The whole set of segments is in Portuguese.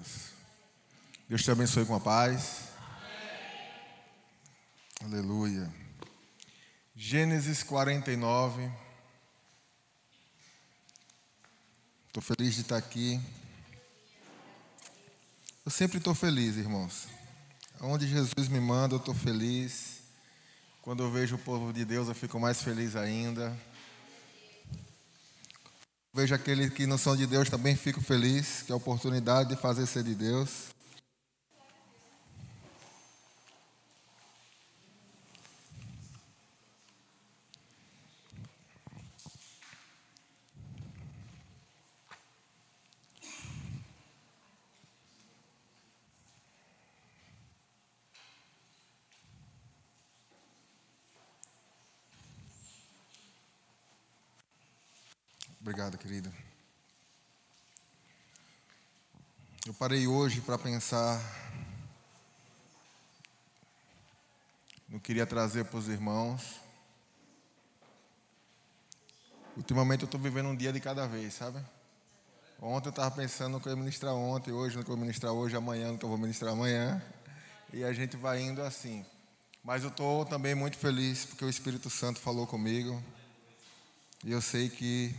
Deus. Deus te abençoe com a paz. Amém. Aleluia. Gênesis 49. Estou feliz de estar aqui. Eu sempre estou feliz, irmãos. Onde Jesus me manda, eu estou feliz. Quando eu vejo o povo de Deus, eu fico mais feliz ainda. Vejo aqueles que não são de Deus, também fico feliz, que é a oportunidade de fazer ser de Deus. Obrigado, querida. Eu parei hoje para pensar no que queria trazer para os irmãos. Ultimamente eu estou vivendo um dia de cada vez, sabe? Ontem eu estava pensando no que eu ia ministrar ontem, hoje no que eu vou ministrar hoje, amanhã no que eu vou ministrar amanhã. E a gente vai indo assim. Mas eu estou também muito feliz porque o Espírito Santo falou comigo. E eu sei que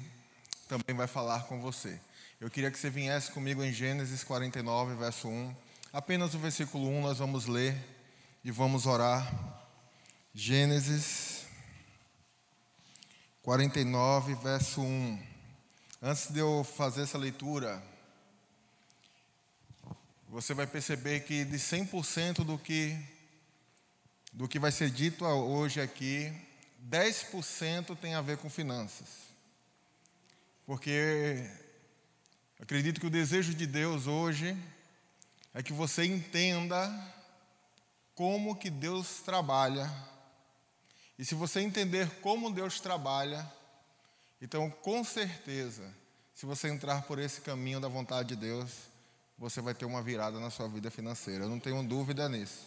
também vai falar com você. Eu queria que você viesse comigo em Gênesis 49, verso 1. Apenas o versículo 1 nós vamos ler e vamos orar. Gênesis 49, verso 1. Antes de eu fazer essa leitura, você vai perceber que de 100% do que do que vai ser dito hoje aqui, 10% tem a ver com finanças. Porque acredito que o desejo de Deus hoje é que você entenda como que Deus trabalha. E se você entender como Deus trabalha, então com certeza, se você entrar por esse caminho da vontade de Deus, você vai ter uma virada na sua vida financeira. Eu não tenho dúvida nisso.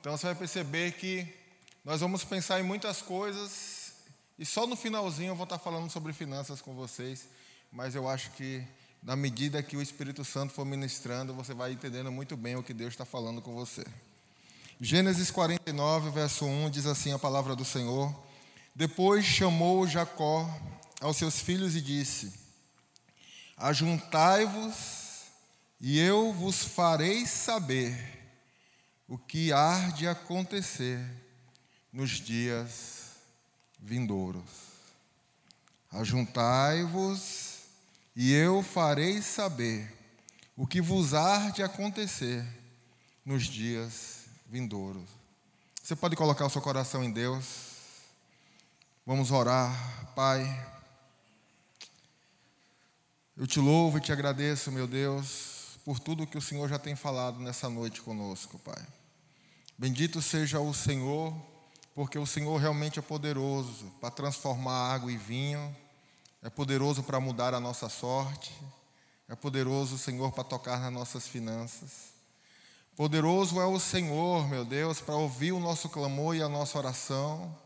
Então você vai perceber que nós vamos pensar em muitas coisas e só no finalzinho eu vou estar falando sobre finanças com vocês, mas eu acho que na medida que o Espírito Santo for ministrando, você vai entendendo muito bem o que Deus está falando com você. Gênesis 49, verso 1 diz assim a palavra do Senhor: Depois chamou Jacó aos seus filhos e disse: Ajuntai-vos, e eu vos farei saber o que há de acontecer nos dias vindouros. Ajuntai-vos, e eu farei saber o que vos há de acontecer nos dias vindouros. Você pode colocar o seu coração em Deus. Vamos orar, Pai. Eu te louvo e te agradeço, meu Deus, por tudo que o Senhor já tem falado nessa noite conosco, Pai. Bendito seja o Senhor porque o Senhor realmente é poderoso para transformar água em vinho, é poderoso para mudar a nossa sorte, é poderoso o Senhor para tocar nas nossas finanças. Poderoso é o Senhor, meu Deus, para ouvir o nosso clamor e a nossa oração.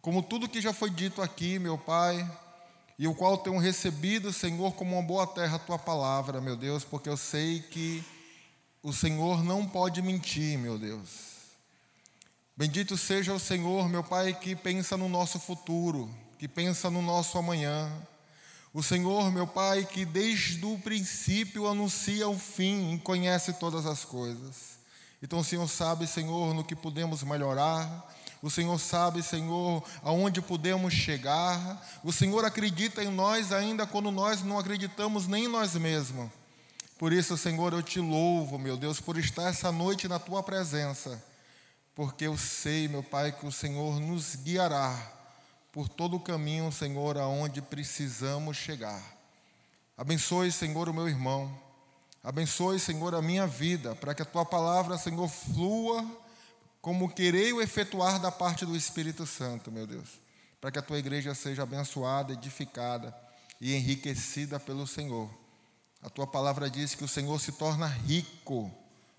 Como tudo que já foi dito aqui, meu Pai, e o qual tenho recebido, Senhor, como uma boa terra a tua palavra, meu Deus, porque eu sei que o Senhor não pode mentir, meu Deus. Bendito seja o Senhor, meu Pai, que pensa no nosso futuro, que pensa no nosso amanhã. O Senhor, meu Pai, que desde o princípio anuncia o fim e conhece todas as coisas. Então o Senhor sabe, Senhor, no que podemos melhorar. O Senhor sabe, Senhor, aonde podemos chegar. O Senhor acredita em nós ainda quando nós não acreditamos nem em nós mesmos. Por isso, Senhor, eu te louvo, meu Deus, por estar essa noite na tua presença porque eu sei, meu Pai, que o Senhor nos guiará por todo o caminho, Senhor, aonde precisamos chegar. Abençoe, Senhor, o meu irmão. Abençoe, Senhor, a minha vida, para que a tua palavra, Senhor, flua como querei o efetuar da parte do Espírito Santo, meu Deus. Para que a tua igreja seja abençoada, edificada e enriquecida pelo Senhor. A tua palavra diz que o Senhor se torna rico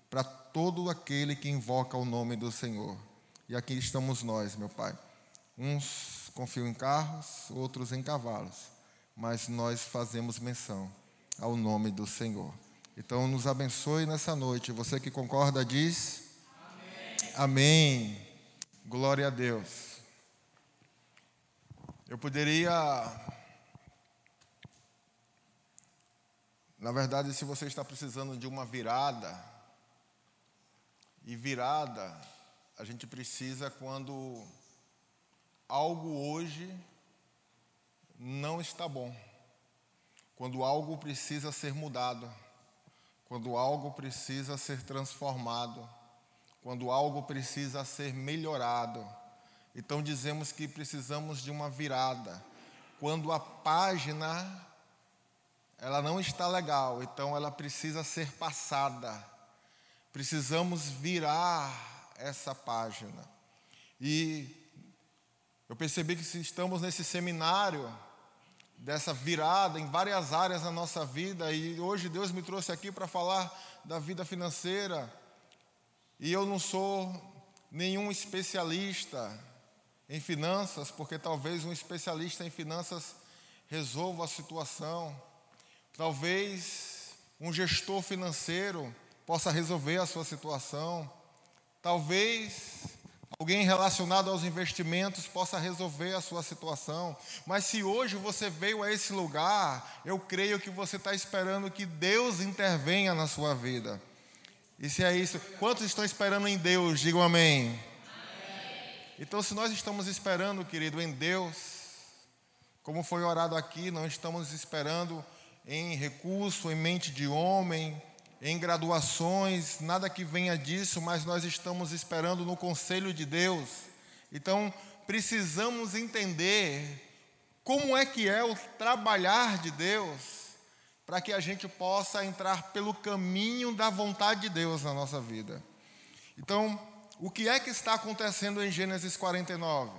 para todo aquele que invoca o nome do Senhor. E aqui estamos nós, meu Pai. Uns confiam em carros, outros em cavalos, mas nós fazemos menção ao nome do Senhor. Então, nos abençoe nessa noite. Você que concorda, diz: Amém. Amém. Glória a Deus. Eu poderia. Na verdade, se você está precisando de uma virada, e virada, a gente precisa quando algo hoje não está bom, quando algo precisa ser mudado, quando algo precisa ser transformado, quando algo precisa ser melhorado. Então dizemos que precisamos de uma virada. Quando a página ela não está legal, então ela precisa ser passada. Precisamos virar essa página. E eu percebi que se estamos nesse seminário dessa virada em várias áreas da nossa vida e hoje Deus me trouxe aqui para falar da vida financeira. E eu não sou nenhum especialista em finanças, porque talvez um especialista em finanças resolva a situação. Talvez um gestor financeiro possa resolver a sua situação. Talvez alguém relacionado aos investimentos possa resolver a sua situação. Mas se hoje você veio a esse lugar, eu creio que você está esperando que Deus intervenha na sua vida. E se é isso, quantos estão esperando em Deus? Digam amém. amém. Então, se nós estamos esperando, querido, em Deus, como foi orado aqui, não estamos esperando em recurso, em mente de homem, em graduações, nada que venha disso, mas nós estamos esperando no conselho de Deus. Então, precisamos entender como é que é o trabalhar de Deus, para que a gente possa entrar pelo caminho da vontade de Deus na nossa vida. Então, o que é que está acontecendo em Gênesis 49?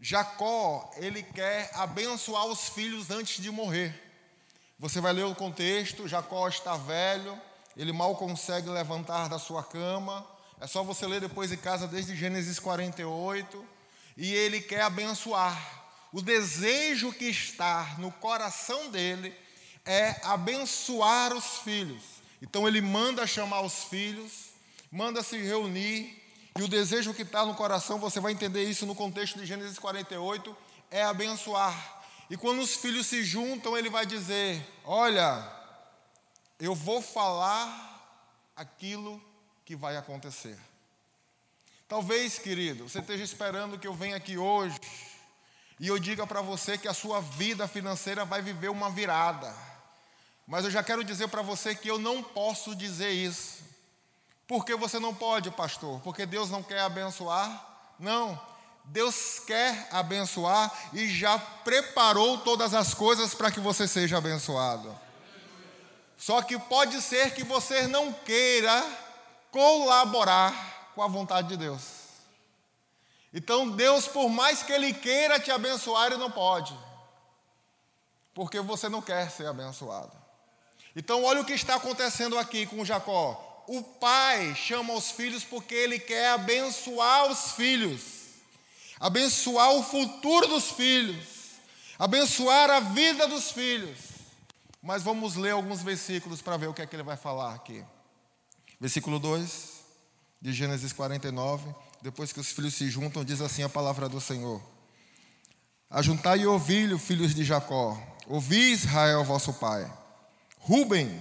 Jacó, ele quer abençoar os filhos antes de morrer. Você vai ler o contexto: Jacó está velho, ele mal consegue levantar da sua cama. É só você ler depois em casa, desde Gênesis 48. E ele quer abençoar. O desejo que está no coração dele é abençoar os filhos. Então ele manda chamar os filhos, manda se reunir. E o desejo que está no coração, você vai entender isso no contexto de Gênesis 48, é abençoar. E quando os filhos se juntam, ele vai dizer: Olha, eu vou falar aquilo que vai acontecer. Talvez, querido, você esteja esperando que eu venha aqui hoje e eu diga para você que a sua vida financeira vai viver uma virada. Mas eu já quero dizer para você que eu não posso dizer isso. Por que você não pode, pastor? Porque Deus não quer abençoar? Não. Deus quer abençoar e já preparou todas as coisas para que você seja abençoado. Só que pode ser que você não queira colaborar com a vontade de Deus. Então, Deus, por mais que Ele queira te abençoar, Ele não pode, porque você não quer ser abençoado. Então, olha o que está acontecendo aqui com Jacó. O pai chama os filhos porque ele quer abençoar os filhos abençoar o futuro dos filhos, abençoar a vida dos filhos. Mas vamos ler alguns versículos para ver o que é que ele vai falar aqui. Versículo 2 de Gênesis 49, depois que os filhos se juntam, diz assim a palavra do Senhor: Ajuntai ovilho, filhos de Jacó, ouvi Israel, vosso pai. Ruben,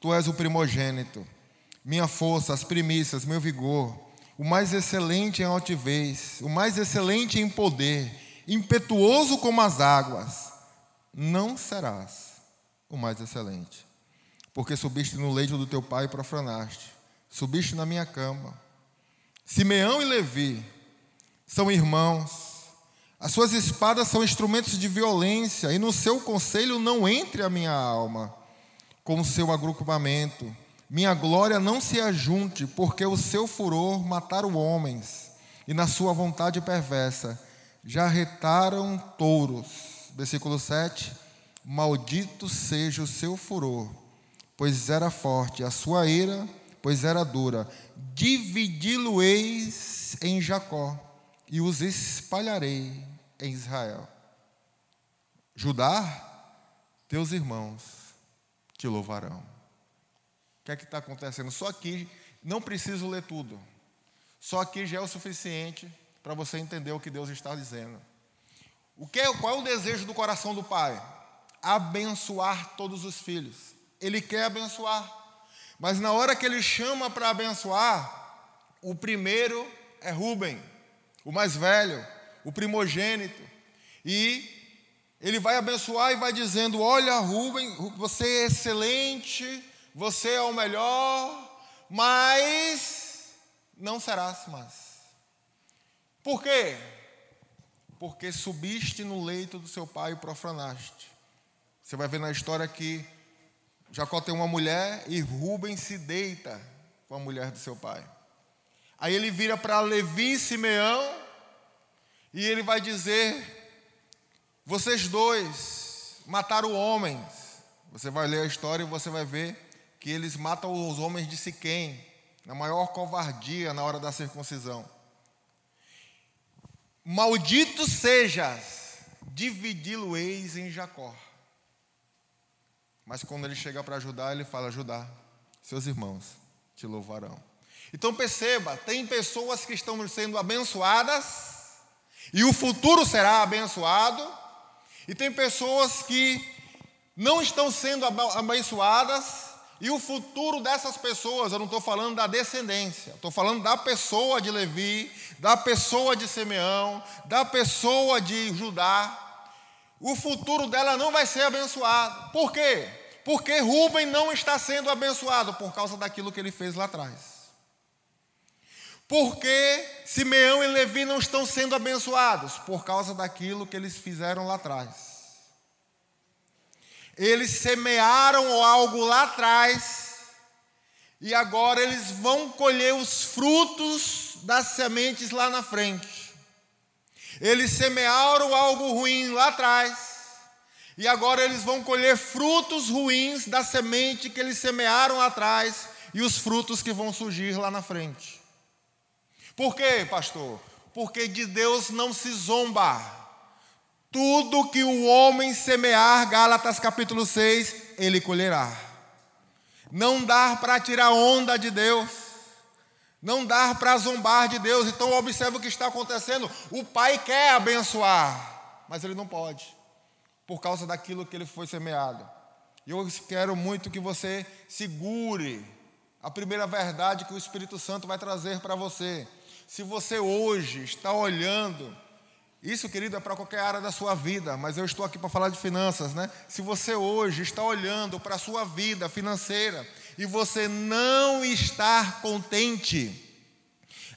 tu és o primogênito, minha força, as primícias, meu vigor. O mais excelente em altivez, o mais excelente em poder, impetuoso como as águas, não serás o mais excelente, porque subiste no leito do teu pai e profanaste, subiste na minha cama. Simeão e Levi são irmãos, as suas espadas são instrumentos de violência, e no seu conselho não entre a minha alma, com o seu agrupamento minha glória não se ajunte, porque o seu furor mataram homens, e na sua vontade perversa já retaram touros. Versículo 7. Maldito seja o seu furor, pois era forte, a sua ira, pois era dura. Dividi-lo-eis em Jacó, e os espalharei em Israel. Judá, teus irmãos te louvarão. O que é que está acontecendo? Só aqui, não preciso ler tudo. Só aqui já é o suficiente para você entender o que Deus está dizendo. O que é, qual é o desejo do coração do pai? Abençoar todos os filhos. Ele quer abençoar. Mas na hora que ele chama para abençoar, o primeiro é Rubem, o mais velho, o primogênito. E ele vai abençoar e vai dizendo: Olha, Rubem, você é excelente, você é o melhor, mas não serás mais. Por quê? Porque subiste no leito do seu pai e profanaste. Você vai ver na história que Jacó tem uma mulher e Rubem se deita com a mulher do seu pai. Aí ele vira para Levi e Simeão e ele vai dizer: Vocês dois mataram homens. Você vai ler a história e você vai ver que eles matam os homens de Siquém, na maior covardia na hora da circuncisão. Maldito sejas, dividi-lo-eis em Jacó. Mas quando ele chega para ajudar, ele fala: Judá, seus irmãos te louvarão. Então perceba: tem pessoas que estão sendo abençoadas, e o futuro será abençoado, e tem pessoas que não estão sendo abençoadas, e o futuro dessas pessoas, eu não estou falando da descendência, estou falando da pessoa de Levi, da pessoa de Simeão, da pessoa de Judá. O futuro dela não vai ser abençoado. Por quê? Porque Rubem não está sendo abençoado por causa daquilo que ele fez lá atrás. Porque Simeão e Levi não estão sendo abençoados por causa daquilo que eles fizeram lá atrás. Eles semearam algo lá atrás e agora eles vão colher os frutos das sementes lá na frente. Eles semearam algo ruim lá atrás e agora eles vão colher frutos ruins da semente que eles semearam atrás e os frutos que vão surgir lá na frente. Por quê, pastor? Porque de Deus não se zomba. Tudo que o homem semear, Gálatas capítulo 6, ele colherá. Não dá para tirar onda de Deus. Não dá para zombar de Deus. Então observe o que está acontecendo. O pai quer abençoar, mas ele não pode por causa daquilo que ele foi semeado. E eu quero muito que você segure a primeira verdade que o Espírito Santo vai trazer para você. Se você hoje está olhando, isso, querido, é para qualquer área da sua vida, mas eu estou aqui para falar de finanças, né? Se você hoje está olhando para a sua vida financeira e você não está contente,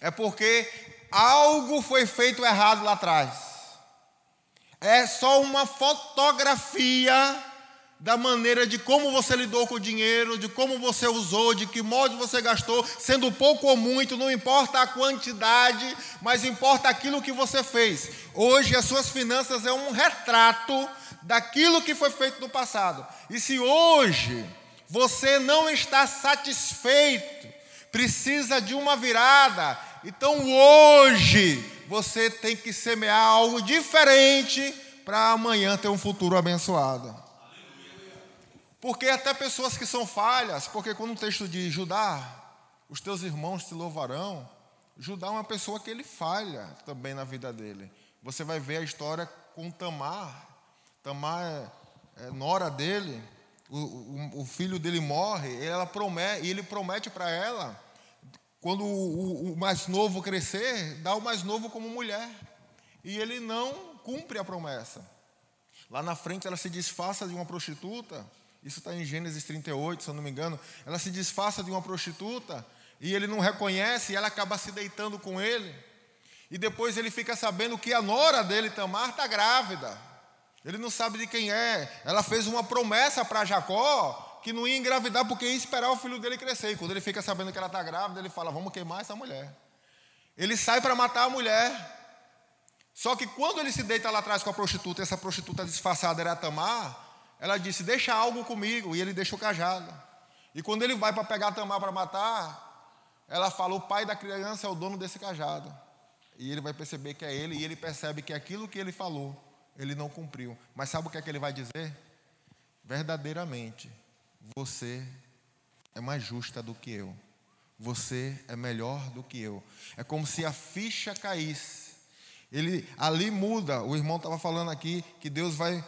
é porque algo foi feito errado lá atrás é só uma fotografia da maneira de como você lidou com o dinheiro, de como você usou, de que modo você gastou, sendo pouco ou muito, não importa a quantidade, mas importa aquilo que você fez. Hoje as suas finanças é um retrato daquilo que foi feito no passado. E se hoje você não está satisfeito, precisa de uma virada, então hoje você tem que semear algo diferente para amanhã ter um futuro abençoado. Porque até pessoas que são falhas, porque quando o texto diz Judá, os teus irmãos te louvarão, Judá é uma pessoa que ele falha também na vida dele. Você vai ver a história com Tamar. Tamar é, é nora dele, o, o, o, filho dele morre, ela promete, e ele promete para ela quando o, o, mais novo crescer, dá o mais novo como mulher. E ele não cumpre a promessa. Lá na frente ela se disfarça de uma prostituta. Isso está em Gênesis 38, se eu não me engano. Ela se disfarça de uma prostituta e ele não reconhece e ela acaba se deitando com ele. E depois ele fica sabendo que a nora dele, Tamar, está grávida. Ele não sabe de quem é. Ela fez uma promessa para Jacó que não ia engravidar porque ia esperar o filho dele crescer. E quando ele fica sabendo que ela está grávida, ele fala: Vamos queimar essa mulher. Ele sai para matar a mulher. Só que quando ele se deita lá atrás com a prostituta, essa prostituta disfarçada era Tamar, ela disse: Deixa algo comigo. E ele deixa o cajado. E quando ele vai para pegar Tamar para matar, ela fala: O pai da criança é o dono desse cajado. E ele vai perceber que é ele, e ele percebe que aquilo que ele falou, ele não cumpriu. Mas sabe o que é que ele vai dizer? Verdadeiramente, você é mais justa do que eu. Você é melhor do que eu. É como se a ficha caísse. Ele ali muda. O irmão estava falando aqui que Deus vai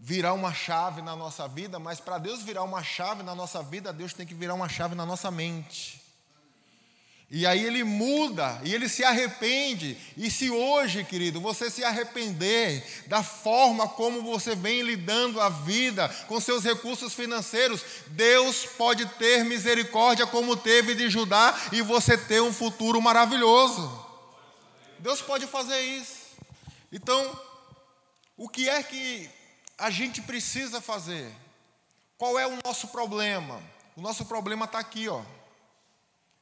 virar uma chave na nossa vida, mas para Deus virar uma chave na nossa vida, Deus tem que virar uma chave na nossa mente. E aí ele muda e ele se arrepende. E se hoje, querido, você se arrepender da forma como você vem lidando a vida com seus recursos financeiros, Deus pode ter misericórdia como teve de Judá e você ter um futuro maravilhoso. Deus pode fazer isso. Então, o que é que a gente precisa fazer? Qual é o nosso problema? O nosso problema está aqui, ó.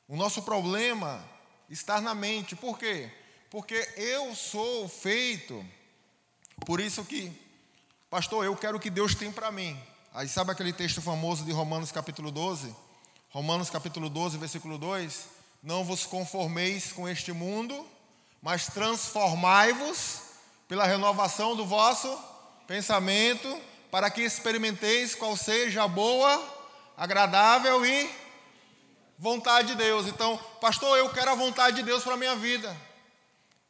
O nosso problema está na mente. Por quê? Porque eu sou feito. Por isso que, pastor, eu quero o que Deus tem para mim. Aí sabe aquele texto famoso de Romanos capítulo 12? Romanos capítulo 12, versículo 2: Não vos conformeis com este mundo, mas transformai-vos pela renovação do vosso pensamento, para que experimenteis qual seja a boa, agradável e vontade de Deus. Então, pastor, eu quero a vontade de Deus para a minha vida.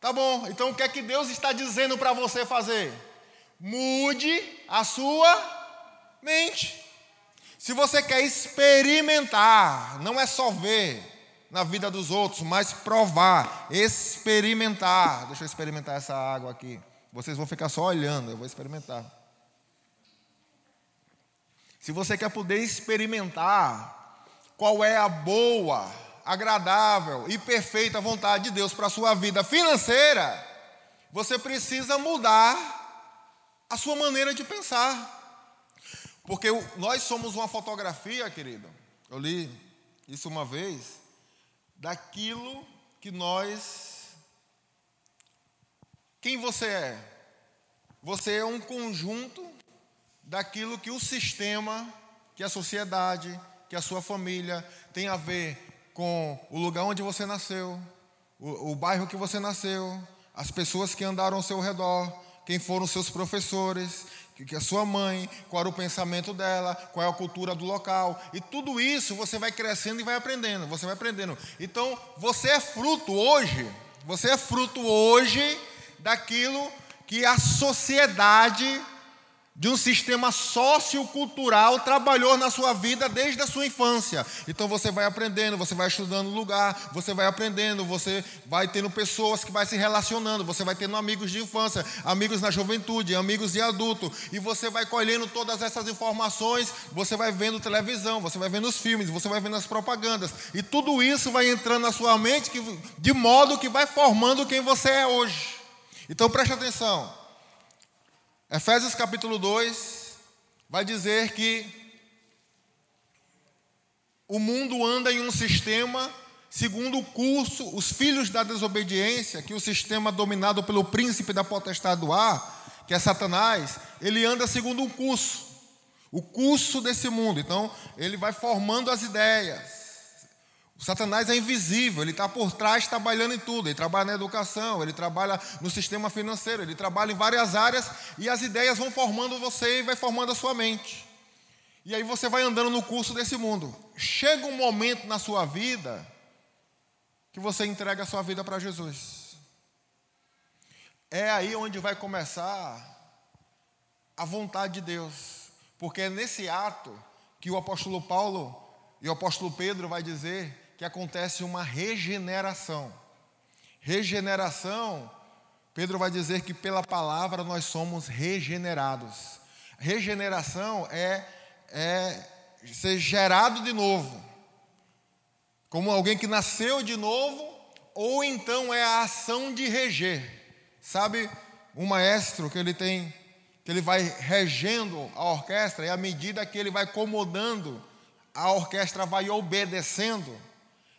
Tá bom, então o que é que Deus está dizendo para você fazer? Mude a sua mente. Se você quer experimentar, não é só ver na vida dos outros, mas provar, experimentar. Deixa eu experimentar essa água aqui. Vocês vão ficar só olhando, eu vou experimentar. Se você quer poder experimentar qual é a boa, agradável e perfeita vontade de Deus para a sua vida financeira, você precisa mudar a sua maneira de pensar. Porque nós somos uma fotografia, querido. Eu li isso uma vez, daquilo que nós. Quem você é? Você é um conjunto daquilo que o sistema, que a sociedade, que a sua família tem a ver com o lugar onde você nasceu, o, o bairro que você nasceu, as pessoas que andaram ao seu redor, quem foram seus professores, que a sua mãe, qual era o pensamento dela, qual é a cultura do local. E tudo isso você vai crescendo e vai aprendendo, você vai aprendendo. Então, você é fruto hoje, você é fruto hoje daquilo que a sociedade de um sistema sociocultural trabalhou na sua vida desde a sua infância. Então você vai aprendendo, você vai estudando lugar, você vai aprendendo, você vai tendo pessoas que vai se relacionando, você vai tendo amigos de infância, amigos na juventude, amigos de adulto, e você vai colhendo todas essas informações, você vai vendo televisão, você vai vendo os filmes, você vai vendo as propagandas, e tudo isso vai entrando na sua mente que, de modo que vai formando quem você é hoje. Então preste atenção. Efésios capítulo 2 vai dizer que o mundo anda em um sistema segundo o curso, os filhos da desobediência, que o sistema dominado pelo príncipe da potestade do ar, que é Satanás, ele anda segundo um curso, o curso desse mundo. Então, ele vai formando as ideias, o Satanás é invisível, ele está por trás trabalhando em tudo. Ele trabalha na educação, ele trabalha no sistema financeiro, ele trabalha em várias áreas e as ideias vão formando você e vai formando a sua mente. E aí você vai andando no curso desse mundo. Chega um momento na sua vida que você entrega a sua vida para Jesus. É aí onde vai começar a vontade de Deus, porque é nesse ato que o apóstolo Paulo e o apóstolo Pedro vai dizer que acontece uma regeneração. Regeneração, Pedro vai dizer que pela palavra nós somos regenerados. Regeneração é, é ser gerado de novo, como alguém que nasceu de novo, ou então é a ação de reger. Sabe, um maestro que ele tem, que ele vai regendo a orquestra, e à medida que ele vai acomodando, a orquestra vai obedecendo.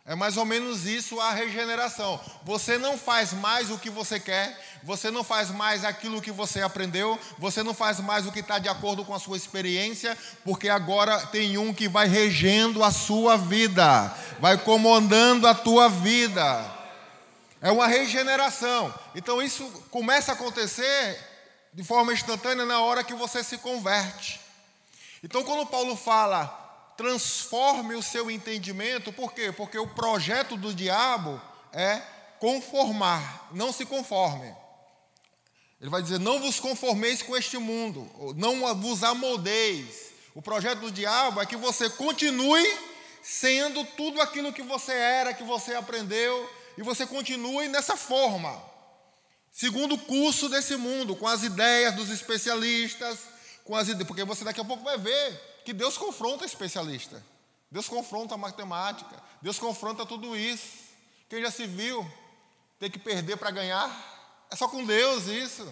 É mais ou menos isso a regeneração. Você não faz mais o que você quer, você não faz mais aquilo que você aprendeu, você não faz mais o que está de acordo com a sua experiência, porque agora tem um que vai regendo a sua vida, vai comandando a tua vida. É uma regeneração. Então isso começa a acontecer de forma instantânea na hora que você se converte. Então quando Paulo fala transforme o seu entendimento, por quê? Porque o projeto do diabo é conformar, não se conforme. Ele vai dizer: não vos conformeis com este mundo, não vos amoldeis. O projeto do diabo é que você continue sendo tudo aquilo que você era, que você aprendeu, e você continue nessa forma, segundo o curso desse mundo, com as ideias dos especialistas, com as ideias, porque você daqui a pouco vai ver que Deus confronta especialista. Deus confronta a matemática. Deus confronta tudo isso. Quem já se viu ter que perder para ganhar? É só com Deus isso.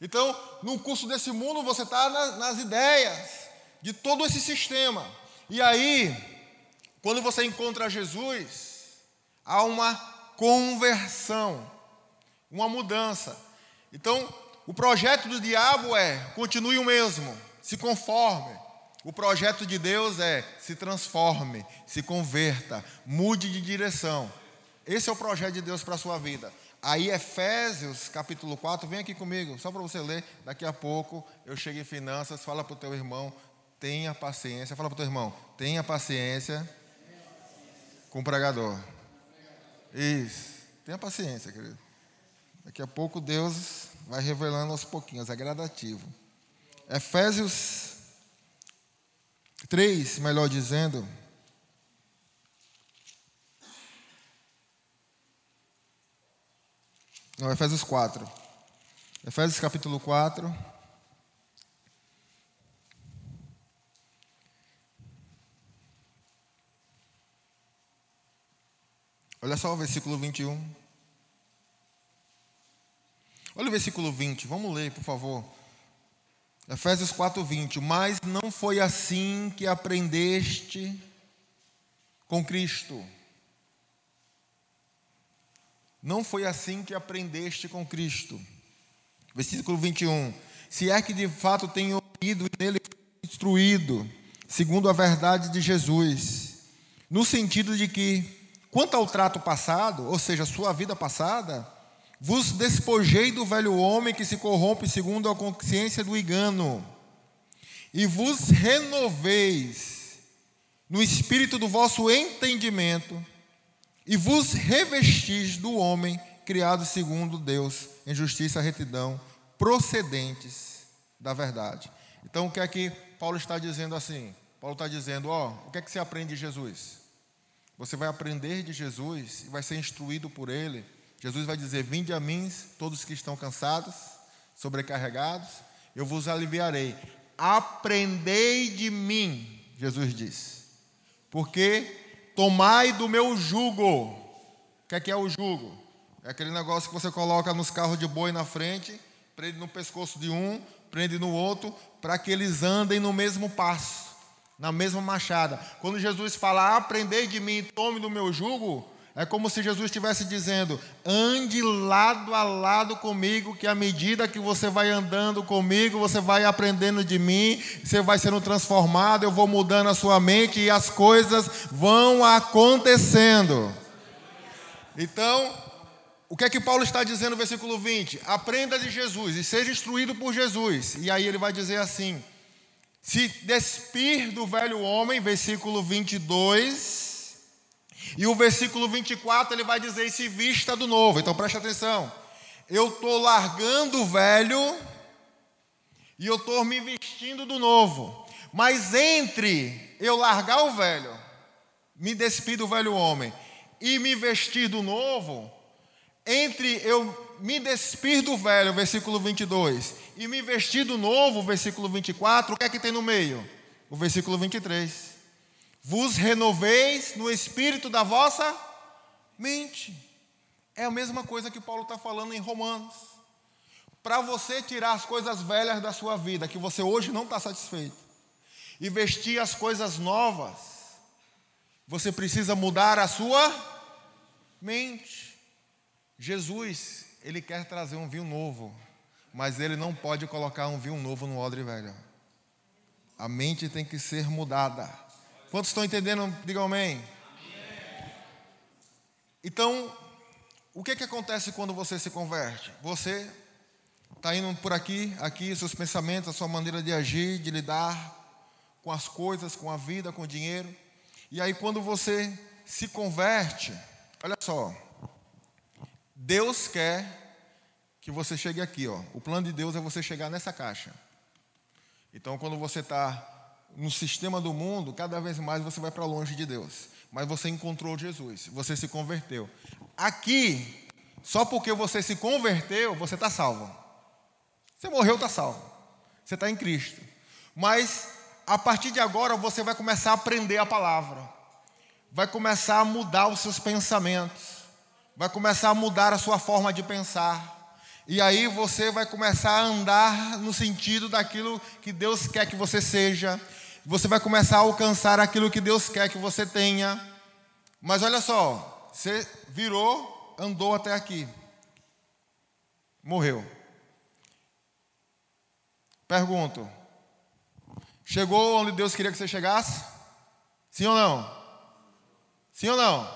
Então, no curso desse mundo, você está nas, nas ideias de todo esse sistema. E aí, quando você encontra Jesus, há uma conversão, uma mudança. Então, o projeto do diabo é: continue o mesmo, se conforme. O projeto de Deus é se transforme, se converta, mude de direção. Esse é o projeto de Deus para a sua vida. Aí, Efésios capítulo 4, vem aqui comigo, só para você ler. Daqui a pouco eu chego em finanças. Fala para o teu irmão, tenha paciência. Fala para o teu irmão, tenha paciência com o pregador. Isso, tenha paciência, querido. Daqui a pouco Deus vai revelando aos pouquinhos, é gradativo. Efésios 3, melhor dizendo, não, Efésios 4. Efésios capítulo 4. Olha só o versículo 21. Olha o versículo 20, vamos ler, por favor. Efésios 4:20, mas não foi assim que aprendeste com Cristo. Não foi assim que aprendeste com Cristo. Versículo 21. Se é que de fato tenho ouvido nele instruído, segundo a verdade de Jesus, no sentido de que, quanto ao trato passado, ou seja, sua vida passada, vos despojei do velho homem que se corrompe segundo a consciência do engano, e vos renoveis no espírito do vosso entendimento, e vos revestis do homem criado segundo Deus, em justiça e retidão, procedentes da verdade. Então, o que é que Paulo está dizendo assim? Paulo está dizendo: ó, o que é que você aprende de Jesus? Você vai aprender de Jesus e vai ser instruído por Ele Jesus vai dizer: Vinde a mim, todos que estão cansados, sobrecarregados, eu vos aliviarei. Aprendei de mim, Jesus diz, porque tomai do meu jugo. O que é, que é o jugo? É aquele negócio que você coloca nos carros de boi na frente, prende no pescoço de um, prende no outro, para que eles andem no mesmo passo, na mesma machada. Quando Jesus fala, aprendei de mim, tome do meu jugo, é como se Jesus estivesse dizendo: ande lado a lado comigo, que à medida que você vai andando comigo, você vai aprendendo de mim, você vai sendo transformado, eu vou mudando a sua mente e as coisas vão acontecendo. Então, o que é que Paulo está dizendo no versículo 20? Aprenda de Jesus e seja instruído por Jesus. E aí ele vai dizer assim: se despir do velho homem, versículo 22 e o versículo 24 ele vai dizer: se vista do novo. Então preste atenção. Eu estou largando o velho e eu estou me vestindo do novo. Mas entre eu largar o velho, me despir do velho homem e me vestir do novo, entre eu me despir do velho, versículo 22, e me vestir do novo, versículo 24, o que é que tem no meio? O versículo 23 vos renoveis no espírito da vossa mente. É a mesma coisa que Paulo está falando em Romanos. Para você tirar as coisas velhas da sua vida, que você hoje não está satisfeito, e vestir as coisas novas, você precisa mudar a sua mente. Jesus, ele quer trazer um vinho novo, mas ele não pode colocar um vinho novo no odre velho. A mente tem que ser mudada. Quantos estão entendendo? Digam amém. Então, o que, que acontece quando você se converte? Você está indo por aqui, aqui, seus pensamentos, a sua maneira de agir, de lidar com as coisas, com a vida, com o dinheiro. E aí, quando você se converte, olha só, Deus quer que você chegue aqui, ó. O plano de Deus é você chegar nessa caixa. Então, quando você está no sistema do mundo, cada vez mais você vai para longe de Deus. Mas você encontrou Jesus, você se converteu. Aqui, só porque você se converteu, você está salvo. Você morreu, está salvo. Você está em Cristo. Mas a partir de agora você vai começar a aprender a palavra, vai começar a mudar os seus pensamentos, vai começar a mudar a sua forma de pensar. E aí você vai começar a andar no sentido daquilo que Deus quer que você seja. Você vai começar a alcançar aquilo que Deus quer que você tenha. Mas olha só, você virou, andou até aqui. Morreu. Pergunto: Chegou onde Deus queria que você chegasse? Sim ou não? Sim ou não?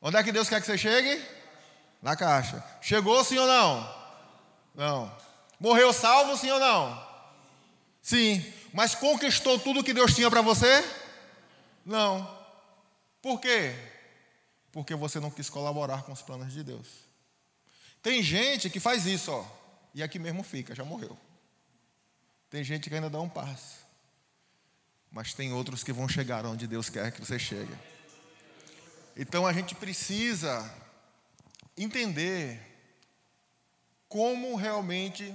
Onde é que Deus quer que você chegue? Na caixa. Chegou sim ou não? Não. Morreu salvo sim ou não? Sim. Mas conquistou tudo que Deus tinha para você? Não. Por quê? Porque você não quis colaborar com os planos de Deus. Tem gente que faz isso, ó, e aqui mesmo fica, já morreu. Tem gente que ainda dá um passo. Mas tem outros que vão chegar onde Deus quer que você chegue. Então a gente precisa entender como realmente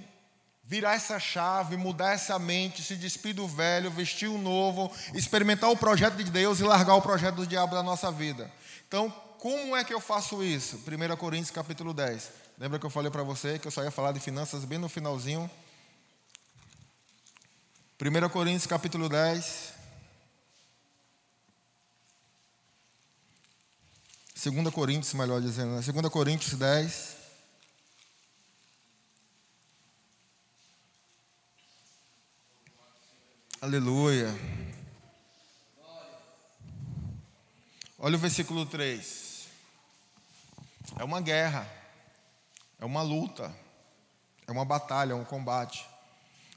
virar essa chave, mudar essa mente, se despir do velho, vestir o novo, experimentar o projeto de Deus e largar o projeto do diabo da nossa vida. Então, como é que eu faço isso? 1 Coríntios capítulo 10. Lembra que eu falei para você que eu só ia falar de finanças bem no finalzinho? 1 Coríntios capítulo 10. 2 Coríntios, melhor dizendo, né? 2 Coríntios 10. Aleluia. Olha o versículo 3. É uma guerra, é uma luta, é uma batalha, é um combate.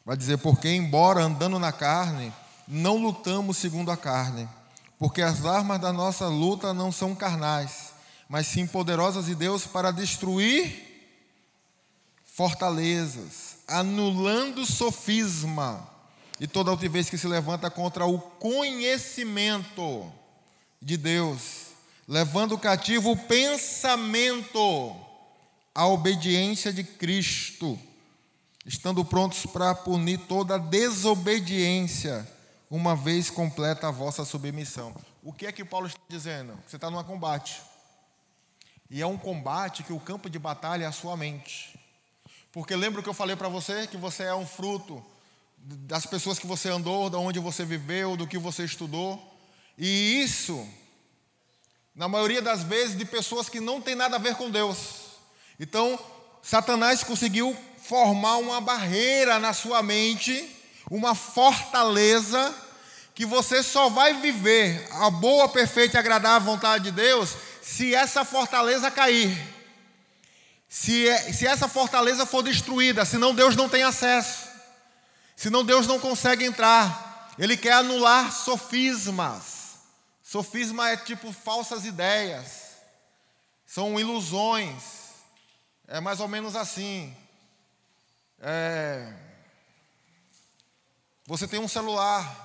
Vai dizer, porque embora andando na carne, não lutamos segundo a carne, porque as armas da nossa luta não são carnais, mas sim poderosas de Deus para destruir fortalezas, anulando sofisma e toda altivez que se levanta contra o conhecimento de Deus, levando cativo o pensamento à obediência de Cristo estando prontos para punir toda desobediência, uma vez completa a vossa submissão. O que é que Paulo está dizendo? Você está num combate. E é um combate que o campo de batalha é a sua mente. Porque lembra que eu falei para você que você é um fruto das pessoas que você andou, da onde você viveu, do que você estudou. E isso, na maioria das vezes, de pessoas que não tem nada a ver com Deus. Então, Satanás conseguiu formar uma barreira na sua mente, uma fortaleza, que você só vai viver a boa, perfeita e agradável vontade de Deus se essa fortaleza cair. Se, é, se essa fortaleza for destruída, senão Deus não tem acesso, senão Deus não consegue entrar. Ele quer anular sofismas. Sofisma é tipo falsas ideias, são ilusões. É mais ou menos assim. É, você tem um celular.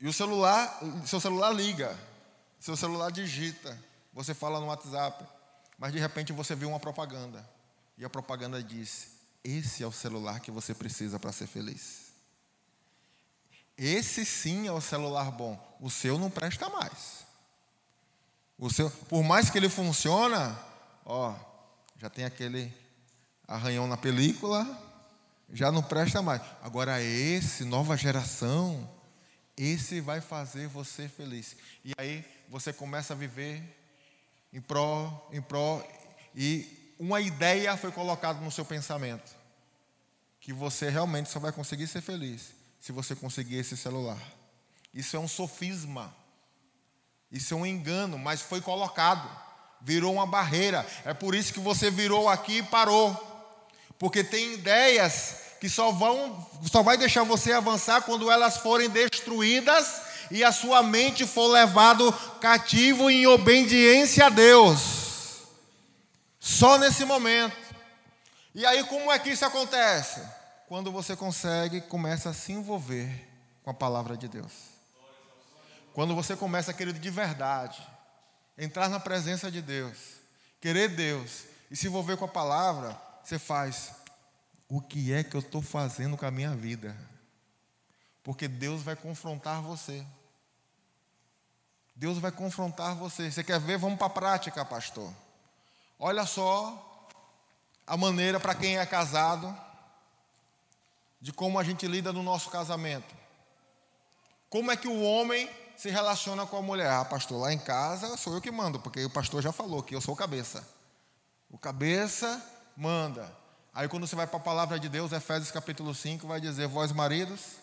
E o celular, seu celular liga. Seu celular digita. Você fala no WhatsApp. Mas de repente você vê uma propaganda. E a propaganda diz: Esse é o celular que você precisa para ser feliz. Esse sim é o celular bom. O seu não presta mais. O seu, por mais que ele funciona, ó, já tem aquele arranhão na película, já não presta mais. Agora esse, nova geração, esse vai fazer você feliz. E aí você começa a viver em pró, em pró, e uma ideia foi colocada no seu pensamento. Que você realmente só vai conseguir ser feliz se você conseguir esse celular. Isso é um sofisma. Isso é um engano, mas foi colocado. Virou uma barreira. É por isso que você virou aqui e parou. Porque tem ideias que só, vão, só vai deixar você avançar quando elas forem destruídas e a sua mente for levado cativo em obediência a Deus. Só nesse momento. E aí como é que isso acontece? Quando você consegue, começa a se envolver com a palavra de Deus. Quando você começa, querido, de verdade, entrar na presença de Deus, querer Deus e se envolver com a palavra, você faz o que é que eu estou fazendo com a minha vida? Porque Deus vai confrontar você. Deus vai confrontar você. Você quer ver? Vamos para a prática, pastor. Olha só a maneira para quem é casado de como a gente lida no nosso casamento. Como é que o homem se relaciona com a mulher? Ah, pastor, lá em casa sou eu que mando, porque o pastor já falou que eu sou o cabeça. O cabeça manda. Aí quando você vai para a palavra de Deus, Efésios capítulo 5, vai dizer: Vós maridos,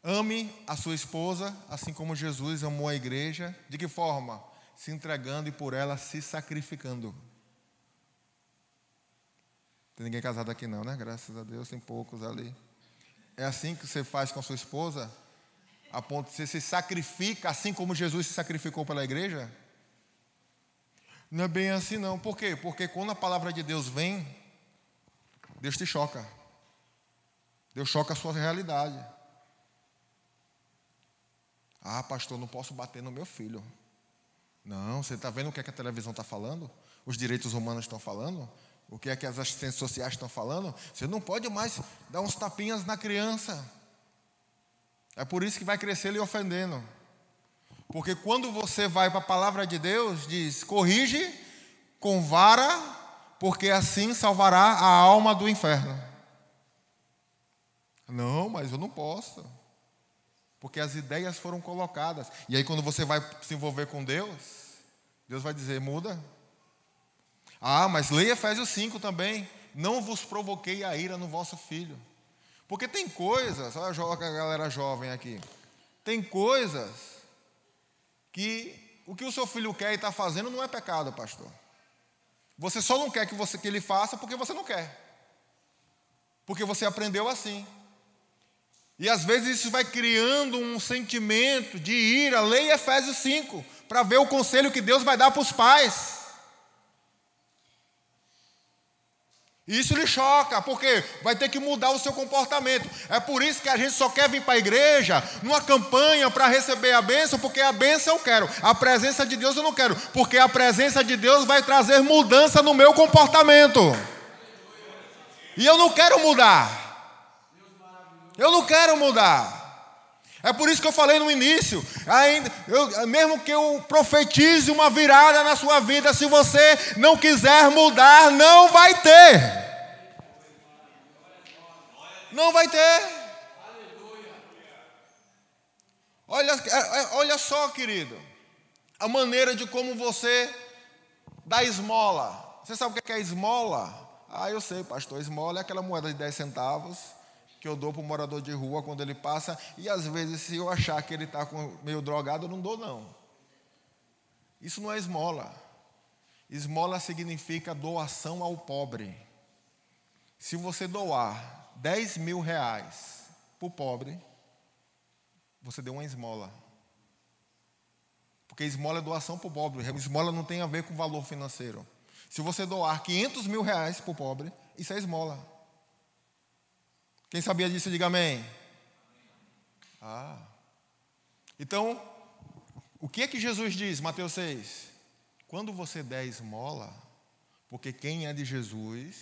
ame a sua esposa, assim como Jesus amou a igreja. De que forma? Se entregando e por ela se sacrificando. Tem ninguém casado aqui não, né? Graças a Deus, tem poucos ali. É assim que você faz com a sua esposa? A ponto de você se sacrifica assim como Jesus se sacrificou pela igreja? Não é bem assim, não. Por quê? Porque quando a palavra de Deus vem, Deus te choca. Deus choca a sua realidade. Ah, pastor, não posso bater no meu filho. Não, você está vendo o que, é que a televisão está falando? Os direitos humanos estão falando? O que é que as assistentes sociais estão falando? Você não pode mais dar uns tapinhas na criança. É por isso que vai crescer lhe ofendendo. Porque quando você vai para a palavra de Deus, diz: corrige com vara, porque assim salvará a alma do inferno. Não, mas eu não posso. Porque as ideias foram colocadas. E aí, quando você vai se envolver com Deus, Deus vai dizer: muda. Ah, mas leia Efésios 5 também. Não vos provoquei a ira no vosso filho. Porque tem coisas, olha a galera jovem aqui. Tem coisas que o que o seu filho quer e está fazendo não é pecado, pastor. Você só não quer que, você, que ele faça porque você não quer. Porque você aprendeu assim. E às vezes isso vai criando um sentimento de ira. Leia Efésios 5 para ver o conselho que Deus vai dar para os pais. Isso lhe choca, porque vai ter que mudar o seu comportamento. É por isso que a gente só quer vir para a igreja numa campanha para receber a bênção, porque a bênção eu quero, a presença de Deus eu não quero, porque a presença de Deus vai trazer mudança no meu comportamento. E eu não quero mudar. Eu não quero mudar. É por isso que eu falei no início, ainda, eu, mesmo que eu profetize uma virada na sua vida, se você não quiser mudar, não vai ter. Não vai ter. Olha, é, é, olha só, querido, a maneira de como você dá esmola. Você sabe o que é esmola? Ah, eu sei, pastor. Esmola é aquela moeda de 10 centavos que eu dou para o morador de rua quando ele passa, e às vezes, se eu achar que ele está meio drogado, eu não dou, não. Isso não é esmola. Esmola significa doação ao pobre. Se você doar 10 mil reais para o pobre, você deu uma esmola. Porque esmola é doação para o pobre. Esmola não tem a ver com valor financeiro. Se você doar 500 mil reais para o pobre, isso é esmola. Quem sabia disso, diga amém. Ah. Então, o que é que Jesus diz, Mateus 6? Quando você der esmola, porque quem é de Jesus.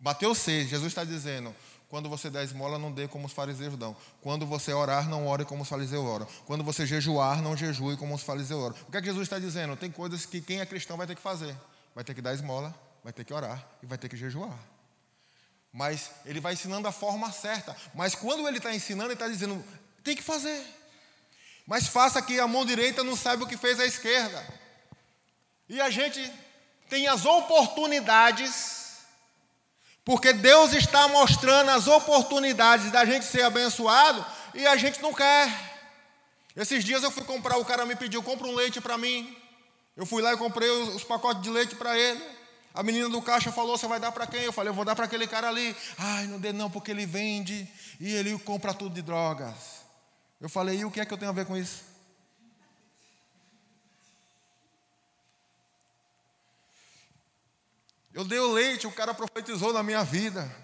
Mateus 6, Jesus está dizendo: quando você der esmola, não dê como os fariseus dão. Quando você orar, não ore como os fariseus oram. Quando você jejuar, não jejue como os fariseus oram. O que é que Jesus está dizendo? Tem coisas que quem é cristão vai ter que fazer. Vai ter que dar esmola, vai ter que orar e vai ter que jejuar. Mas ele vai ensinando a forma certa. Mas quando ele está ensinando, ele está dizendo: tem que fazer. Mas faça que a mão direita não saiba o que fez a esquerda. E a gente tem as oportunidades, porque Deus está mostrando as oportunidades da gente ser abençoado e a gente não quer. Esses dias eu fui comprar, o cara me pediu: compra um leite para mim. Eu fui lá e comprei os pacotes de leite para ele. A menina do caixa falou: Você vai dar para quem? Eu falei: Eu vou dar para aquele cara ali. Ai, não dê não, porque ele vende e ele compra tudo de drogas. Eu falei: E o que é que eu tenho a ver com isso? Eu dei o leite, o cara profetizou na minha vida.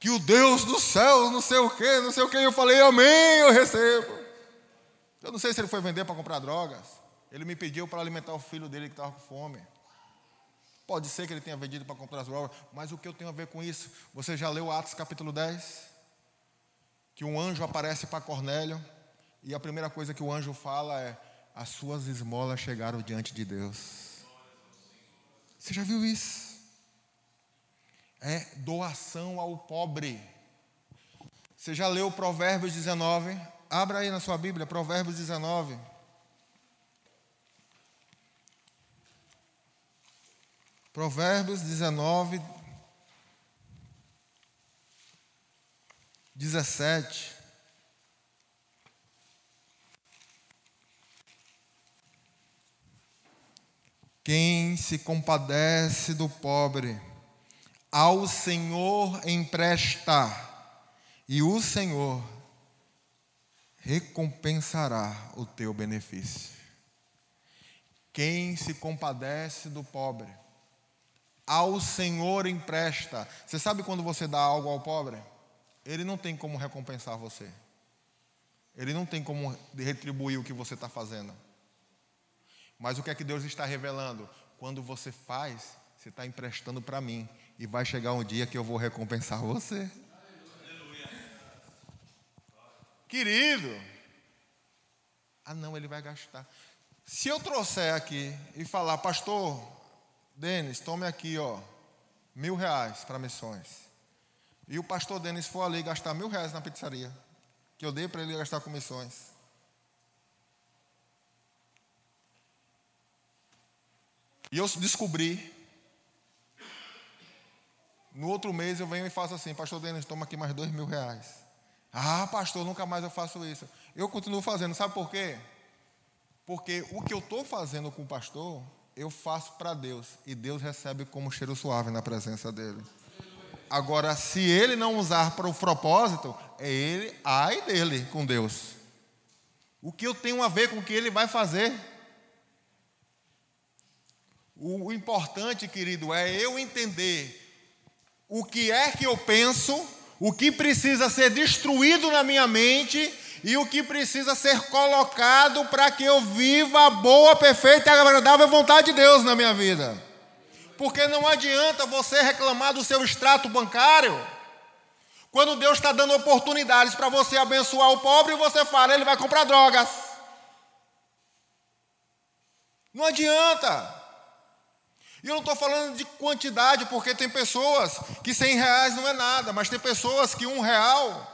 Que o Deus do céu, não sei o que, não sei o que. Eu falei: Amém, eu recebo. Eu não sei se ele foi vender para comprar drogas. Ele me pediu para alimentar o filho dele que estava com fome. Pode ser que ele tenha vendido para comprar as drogas, mas o que eu tenho a ver com isso? Você já leu Atos capítulo 10? Que um anjo aparece para Cornélio e a primeira coisa que o anjo fala é: As suas esmolas chegaram diante de Deus. Você já viu isso? É doação ao pobre. Você já leu Provérbios 19? Abra aí na sua Bíblia, Provérbios 19. Provérbios 19, 17. Quem se compadece do pobre, ao Senhor empresta, e o Senhor recompensará o teu benefício. Quem se compadece do pobre, ao Senhor empresta. Você sabe quando você dá algo ao pobre? Ele não tem como recompensar você. Ele não tem como retribuir o que você está fazendo. Mas o que é que Deus está revelando? Quando você faz, você está emprestando para mim. E vai chegar um dia que eu vou recompensar você. Aleluia. Querido. Ah, não, ele vai gastar. Se eu trouxer aqui e falar, pastor, Denis, tome aqui, ó, mil reais para missões. E o pastor Denis for ali gastar mil reais na pizzaria, que eu dei para ele gastar com missões. E eu descobri. No outro mês eu venho e faço assim, pastor Denis, toma aqui mais dois mil reais. Ah, pastor, nunca mais eu faço isso. Eu continuo fazendo, sabe por quê? Porque o que eu estou fazendo com o pastor eu faço para Deus e Deus recebe como cheiro suave na presença dele. Agora, se ele não usar para o propósito, é ele, ai dele com Deus. O que eu tenho a ver com o que ele vai fazer? O importante, querido, é eu entender o que é que eu penso, o que precisa ser destruído na minha mente e o que precisa ser colocado para que eu viva a boa, perfeita e agradável vontade de Deus na minha vida. Porque não adianta você reclamar do seu extrato bancário, quando Deus está dando oportunidades para você abençoar o pobre e você fala, ele vai comprar drogas. Não adianta. E eu não estou falando de quantidade, porque tem pessoas que 100 reais não é nada, mas tem pessoas que um real,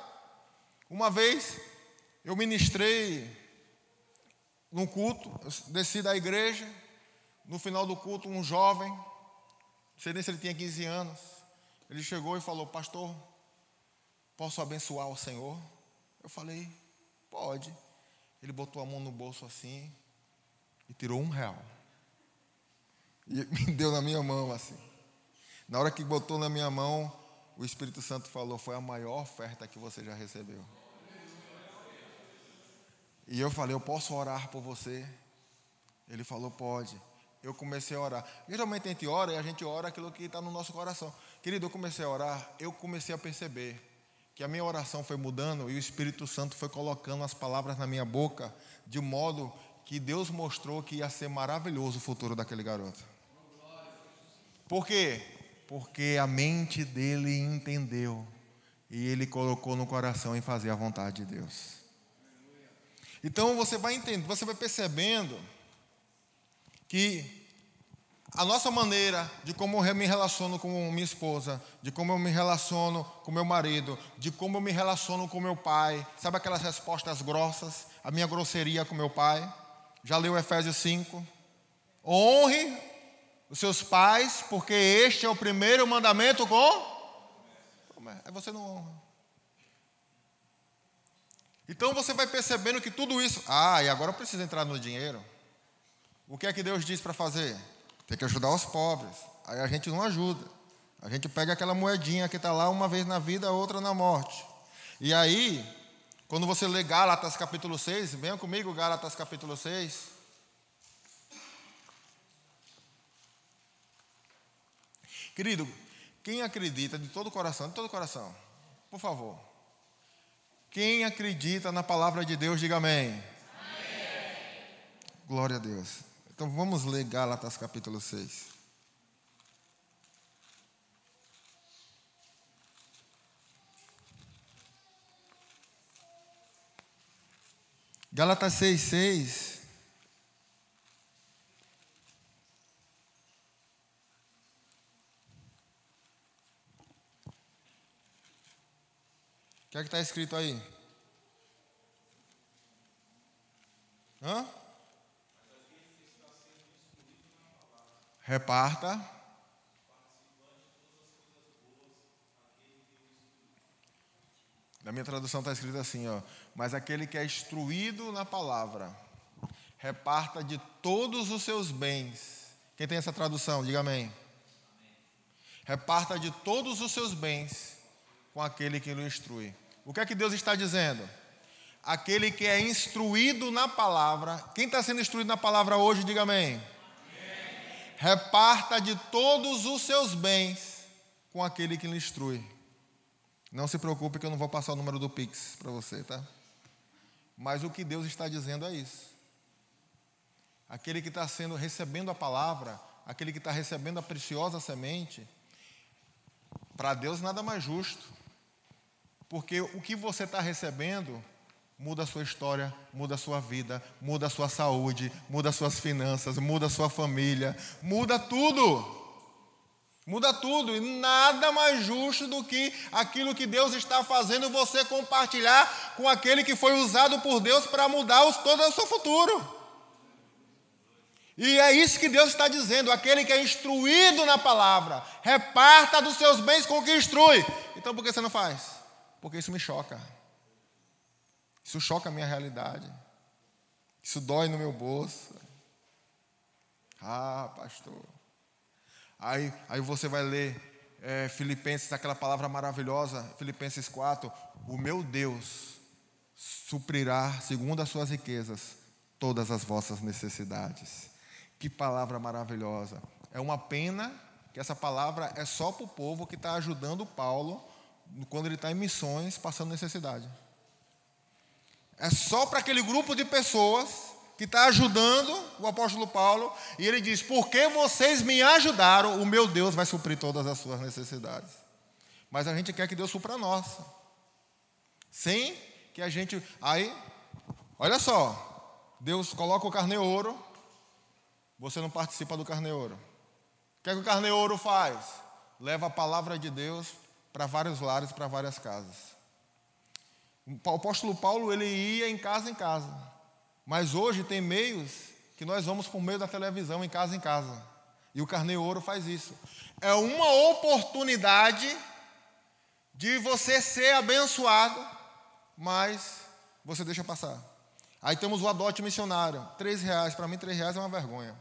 uma vez, eu ministrei num culto, desci da igreja, no final do culto, um jovem, não sei nem se ele tinha 15 anos, ele chegou e falou: Pastor, posso abençoar o Senhor? Eu falei: Pode. Ele botou a mão no bolso assim e tirou um real. E me deu na minha mão assim. Na hora que botou na minha mão, o Espírito Santo falou: Foi a maior oferta que você já recebeu. E eu falei, eu posso orar por você? Ele falou, pode. Eu comecei a orar. Geralmente a gente ora e a gente ora aquilo que está no nosso coração. Querido, eu comecei a orar, eu comecei a perceber que a minha oração foi mudando e o Espírito Santo foi colocando as palavras na minha boca de modo que Deus mostrou que ia ser maravilhoso o futuro daquele garoto. Por quê? Porque a mente dele entendeu e ele colocou no coração em fazer a vontade de Deus. Então você vai entendendo, você vai percebendo que a nossa maneira de como eu me relaciono com minha esposa, de como eu me relaciono com meu marido, de como eu me relaciono com meu pai, sabe aquelas respostas grossas, a minha grosseria com meu pai? Já leu Efésios 5? Honre os seus pais, porque este é o primeiro mandamento com. Aí você não honra. Então você vai percebendo que tudo isso. Ah, e agora eu preciso entrar no dinheiro. O que é que Deus diz para fazer? Tem que ajudar os pobres. Aí a gente não ajuda. A gente pega aquela moedinha que está lá uma vez na vida, outra na morte. E aí, quando você lê Gálatas capítulo 6, venha comigo, Gálatas capítulo 6. Querido, quem acredita de todo o coração, de todo o coração, por favor. Quem acredita na palavra de Deus, diga amém. amém. Glória a Deus. Então vamos ler Gálatas capítulo 6. Gálatas 6, 6. Que é que está escrito aí? Hã? Reparta. Na minha tradução está escrito assim, ó. Mas aquele que é instruído na palavra, reparta de todos os seus bens. Quem tem essa tradução? Diga amém. Reparta de todos os seus bens com aquele que o instrui. O que é que Deus está dizendo? Aquele que é instruído na palavra. Quem está sendo instruído na palavra hoje, diga amém. amém. Reparta de todos os seus bens com aquele que lhe instrui. Não se preocupe que eu não vou passar o número do Pix para você, tá? Mas o que Deus está dizendo é isso. Aquele que está sendo recebendo a palavra, aquele que está recebendo a preciosa semente, para Deus nada mais justo porque o que você está recebendo muda a sua história, muda a sua vida, muda a sua saúde, muda as suas finanças, muda a sua família, muda tudo. Muda tudo, e nada mais justo do que aquilo que Deus está fazendo você compartilhar com aquele que foi usado por Deus para mudar os, todo o seu futuro. E é isso que Deus está dizendo: aquele que é instruído na palavra, reparta dos seus bens com o que instrui. Então por que você não faz? Porque isso me choca. Isso choca a minha realidade. Isso dói no meu bolso. Ah, pastor. Aí, aí você vai ler é, Filipenses, aquela palavra maravilhosa, Filipenses 4. O meu Deus suprirá, segundo as suas riquezas, todas as vossas necessidades. Que palavra maravilhosa. É uma pena que essa palavra é só para o povo que está ajudando Paulo quando ele está em missões, passando necessidade. É só para aquele grupo de pessoas que está ajudando o apóstolo Paulo, e ele diz: Porque vocês me ajudaram, o meu Deus vai suprir todas as suas necessidades. Mas a gente quer que Deus supra a nossa. Sem que a gente. Aí, olha só, Deus coloca o carneouro, você não participa do carneouro. O que, é que o faz? Leva a palavra de Deus para vários lares, para várias casas. O apóstolo Paulo ele ia em casa em casa, mas hoje tem meios que nós vamos por meio da televisão, em casa em casa. E o Carneiro Ouro faz isso. É uma oportunidade de você ser abençoado, mas você deixa passar. Aí temos o adote missionário. Três reais, para mim três reais é uma vergonha.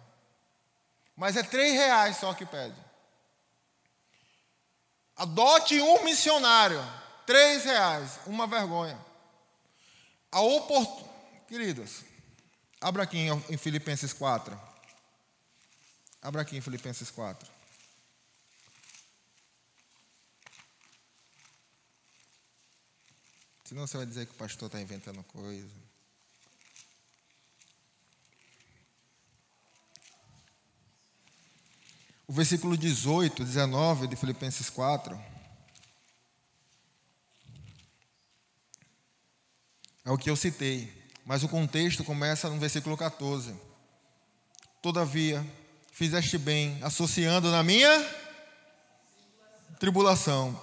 Mas é três reais só que pede. Adote um missionário. Três reais. Uma vergonha. A oportunidade. Queridos, abra aqui em Filipenses 4. Abra aqui em Filipenses 4. Senão você vai dizer que o pastor está inventando coisa. O versículo 18, 19 de Filipenses 4. É o que eu citei, mas o contexto começa no versículo 14. Todavia, fizeste bem, associando na minha tribulação.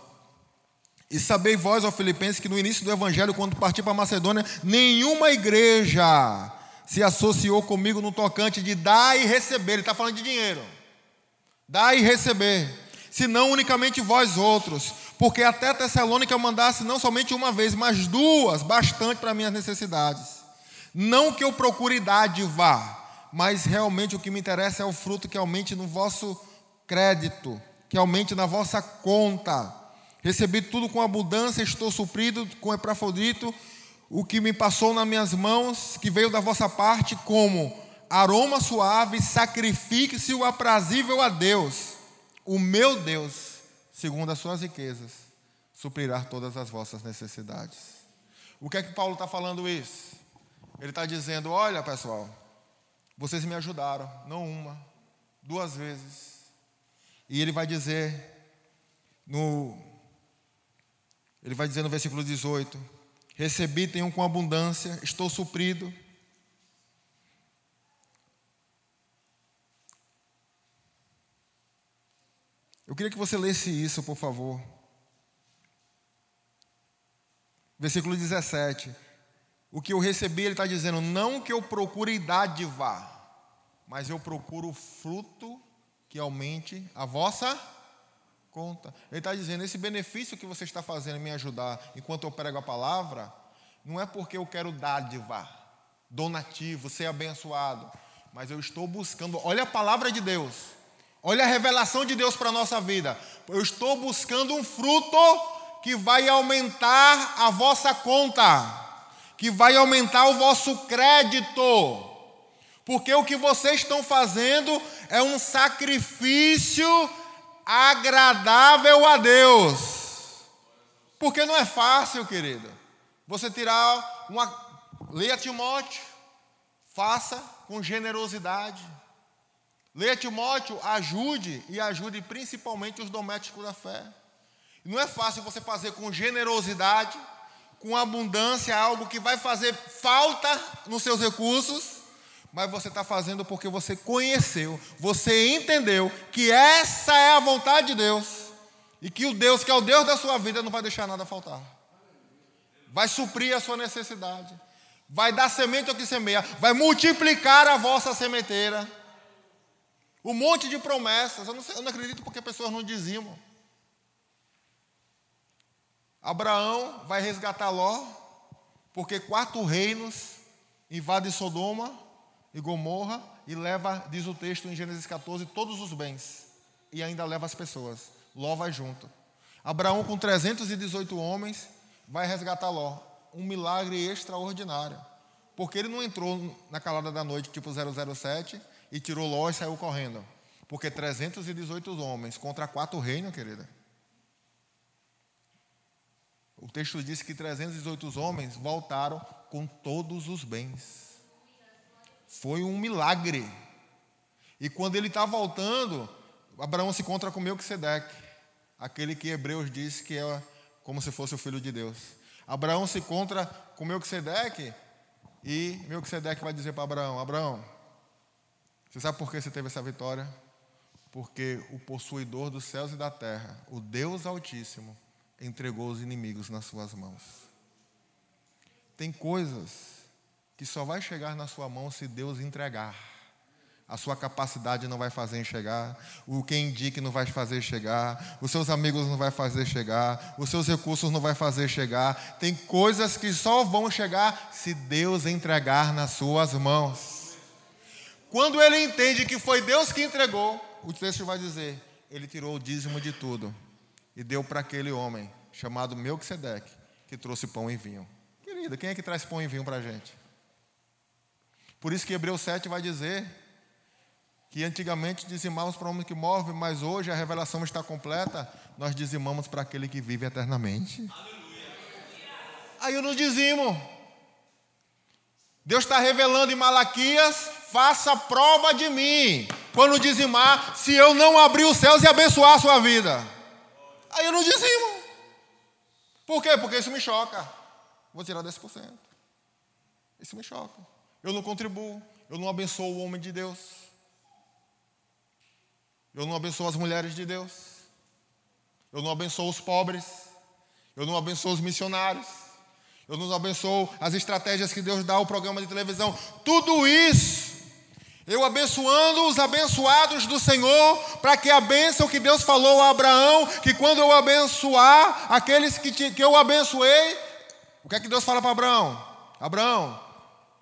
E sabei vós, ó Filipenses, que no início do Evangelho, quando parti para Macedônia, nenhuma igreja se associou comigo no tocante de dar e receber. Ele está falando de dinheiro. Dá e receber, senão unicamente vós outros, porque até Tessalônica mandasse não somente uma vez, mas duas, bastante para minhas necessidades. Não que eu procure dádiva, mas realmente o que me interessa é o fruto que aumente no vosso crédito, que aumente na vossa conta. Recebi tudo com abundância, estou suprido com Epafrodito, o que me passou nas minhas mãos, que veio da vossa parte como aroma suave, sacrifique-se o aprazível a Deus, o meu Deus, segundo as suas riquezas, suprirá todas as vossas necessidades. O que é que Paulo está falando isso? Ele está dizendo: olha pessoal, vocês me ajudaram, não uma, duas vezes. E ele vai dizer no ele vai dizer no versículo 18: Recebi, tenho com abundância, estou suprido. Eu queria que você lesse isso, por favor. Versículo 17. O que eu recebi, ele está dizendo, não que eu procure dádiva, mas eu procuro fruto que aumente a vossa conta. Ele está dizendo, esse benefício que você está fazendo em me ajudar enquanto eu prego a palavra, não é porque eu quero dádiva, donativo, ser abençoado, mas eu estou buscando, olha a palavra de Deus, olha a revelação de Deus para a nossa vida. Eu estou buscando um fruto que vai aumentar a vossa conta, que vai aumentar o vosso crédito. Porque o que vocês estão fazendo é um sacrifício agradável a Deus. Porque não é fácil, querido. Você tirar uma. Leia Timóteo, faça com generosidade. Leia Timóteo, ajude e ajude principalmente os domésticos da fé. Não é fácil você fazer com generosidade, com abundância, algo que vai fazer falta nos seus recursos, mas você está fazendo porque você conheceu, você entendeu que essa é a vontade de Deus e que o Deus, que é o Deus da sua vida, não vai deixar nada faltar. Vai suprir a sua necessidade, vai dar semente ao que semeia, vai multiplicar a vossa sementeira. Um monte de promessas, eu não, sei, eu não acredito porque pessoas não dizimam. Abraão vai resgatar Ló, porque quatro reinos invadem Sodoma e Gomorra e leva, diz o texto em Gênesis 14, todos os bens e ainda leva as pessoas. Ló vai junto. Abraão, com 318 homens, vai resgatar Ló. Um milagre extraordinário. Porque ele não entrou na calada da noite, tipo 007, e tirou Ló e saiu correndo. Porque 318 homens contra quatro reinos, querida. O texto diz que 318 homens voltaram com todos os bens. Foi um milagre. E quando ele está voltando, Abraão se encontra com Melquisedeque, aquele que Hebreus diz que é como se fosse o filho de Deus. Abraão se encontra com Melquisedeque e Melquisedeque vai dizer para Abraão: Abraão, você sabe por que você teve essa vitória? Porque o possuidor dos céus e da terra, o Deus Altíssimo, entregou os inimigos nas suas mãos. Tem coisas que só vai chegar na sua mão se Deus entregar. A sua capacidade não vai fazer chegar, o quem indique não vai fazer chegar, os seus amigos não vai fazer chegar, os seus recursos não vai fazer chegar. Tem coisas que só vão chegar se Deus entregar nas suas mãos. Quando ele entende que foi Deus que entregou, o texto vai dizer: ele tirou o dízimo de tudo e deu para aquele homem chamado Melquisedeque, que trouxe pão e vinho. Querida, quem é que traz pão e vinho para a gente? Por isso que Hebreus 7 vai dizer que antigamente dizimávamos para o homem que morre, mas hoje a revelação está completa, nós dizimamos para aquele que vive eternamente. Aleluia. Aí eu não dizimo. Deus está revelando em Malaquias: faça prova de mim, quando dizimar, se eu não abrir os céus e abençoar a sua vida. Aí eu não dizimo. Por quê? Porque isso me choca. Vou tirar 10%. Isso me choca. Eu não contribuo. Eu não abençoo o homem de Deus. Eu não abençoo as mulheres de Deus. Eu não abençoo os pobres. Eu não abençoo os missionários. Eu não abençoo as estratégias que Deus dá ao programa de televisão. Tudo isso eu abençoando os abençoados do Senhor, para que a bênção que Deus falou a Abraão, que quando eu abençoar aqueles que, te, que eu abençoei, o que é que Deus fala para Abraão? Abraão,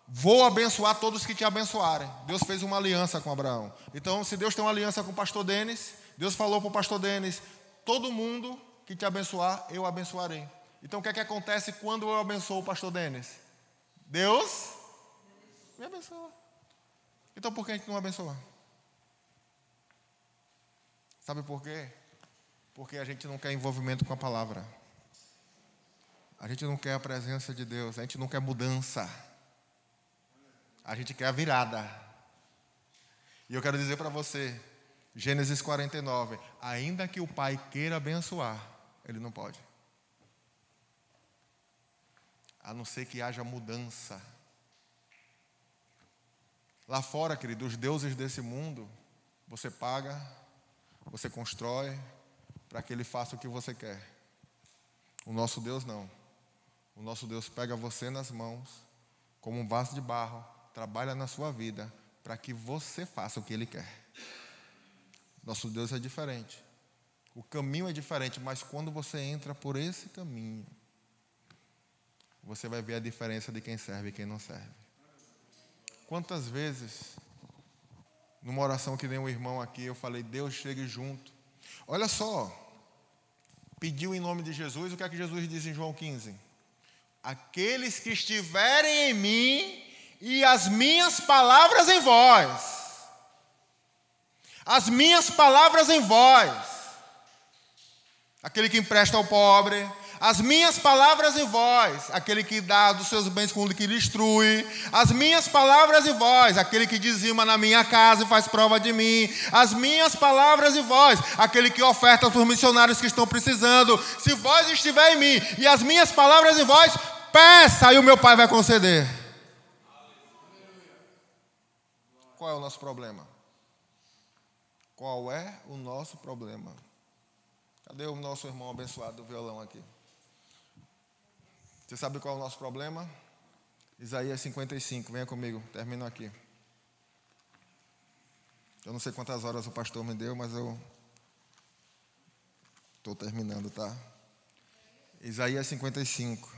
vou abençoar todos que te abençoarem. Deus fez uma aliança com Abraão. Então, se Deus tem uma aliança com o pastor Denis, Deus falou para o pastor Denis: todo mundo que te abençoar, eu abençoarei. Então o que é que acontece quando eu abençoo o pastor Denis? Deus me abençoa. Então por que a gente não abençoa? Sabe por quê? Porque a gente não quer envolvimento com a palavra. A gente não quer a presença de Deus, a gente não quer mudança. A gente quer a virada. E eu quero dizer para você, Gênesis 49, ainda que o pai queira abençoar, ele não pode. A não ser que haja mudança. Lá fora, querido, os deuses desse mundo, você paga, você constrói, para que ele faça o que você quer. O nosso Deus não. O nosso Deus pega você nas mãos, como um vaso de barro, trabalha na sua vida, para que você faça o que ele quer. Nosso Deus é diferente. O caminho é diferente, mas quando você entra por esse caminho, você vai ver a diferença de quem serve e quem não serve. Quantas vezes, numa oração que nem um irmão aqui, eu falei, Deus chegue junto. Olha só, pediu em nome de Jesus, o que é que Jesus diz em João 15? Aqueles que estiverem em mim e as minhas palavras em vós as minhas palavras em vós, aquele que empresta ao pobre, as minhas palavras em vós, aquele que dá dos seus bens com o que destrui, as minhas palavras em vós, aquele que dizima na minha casa e faz prova de mim, as minhas palavras em vós, aquele que oferta para os missionários que estão precisando, se vós estiver em mim e as minhas palavras em vós, peça e o meu Pai vai conceder. Qual é o nosso problema? Qual é o nosso problema? Cadê o nosso irmão abençoado do violão aqui? Você sabe qual é o nosso problema? Isaías 55, venha comigo, termino aqui. Eu não sei quantas horas o pastor me deu, mas eu estou terminando, tá? Isaías 55.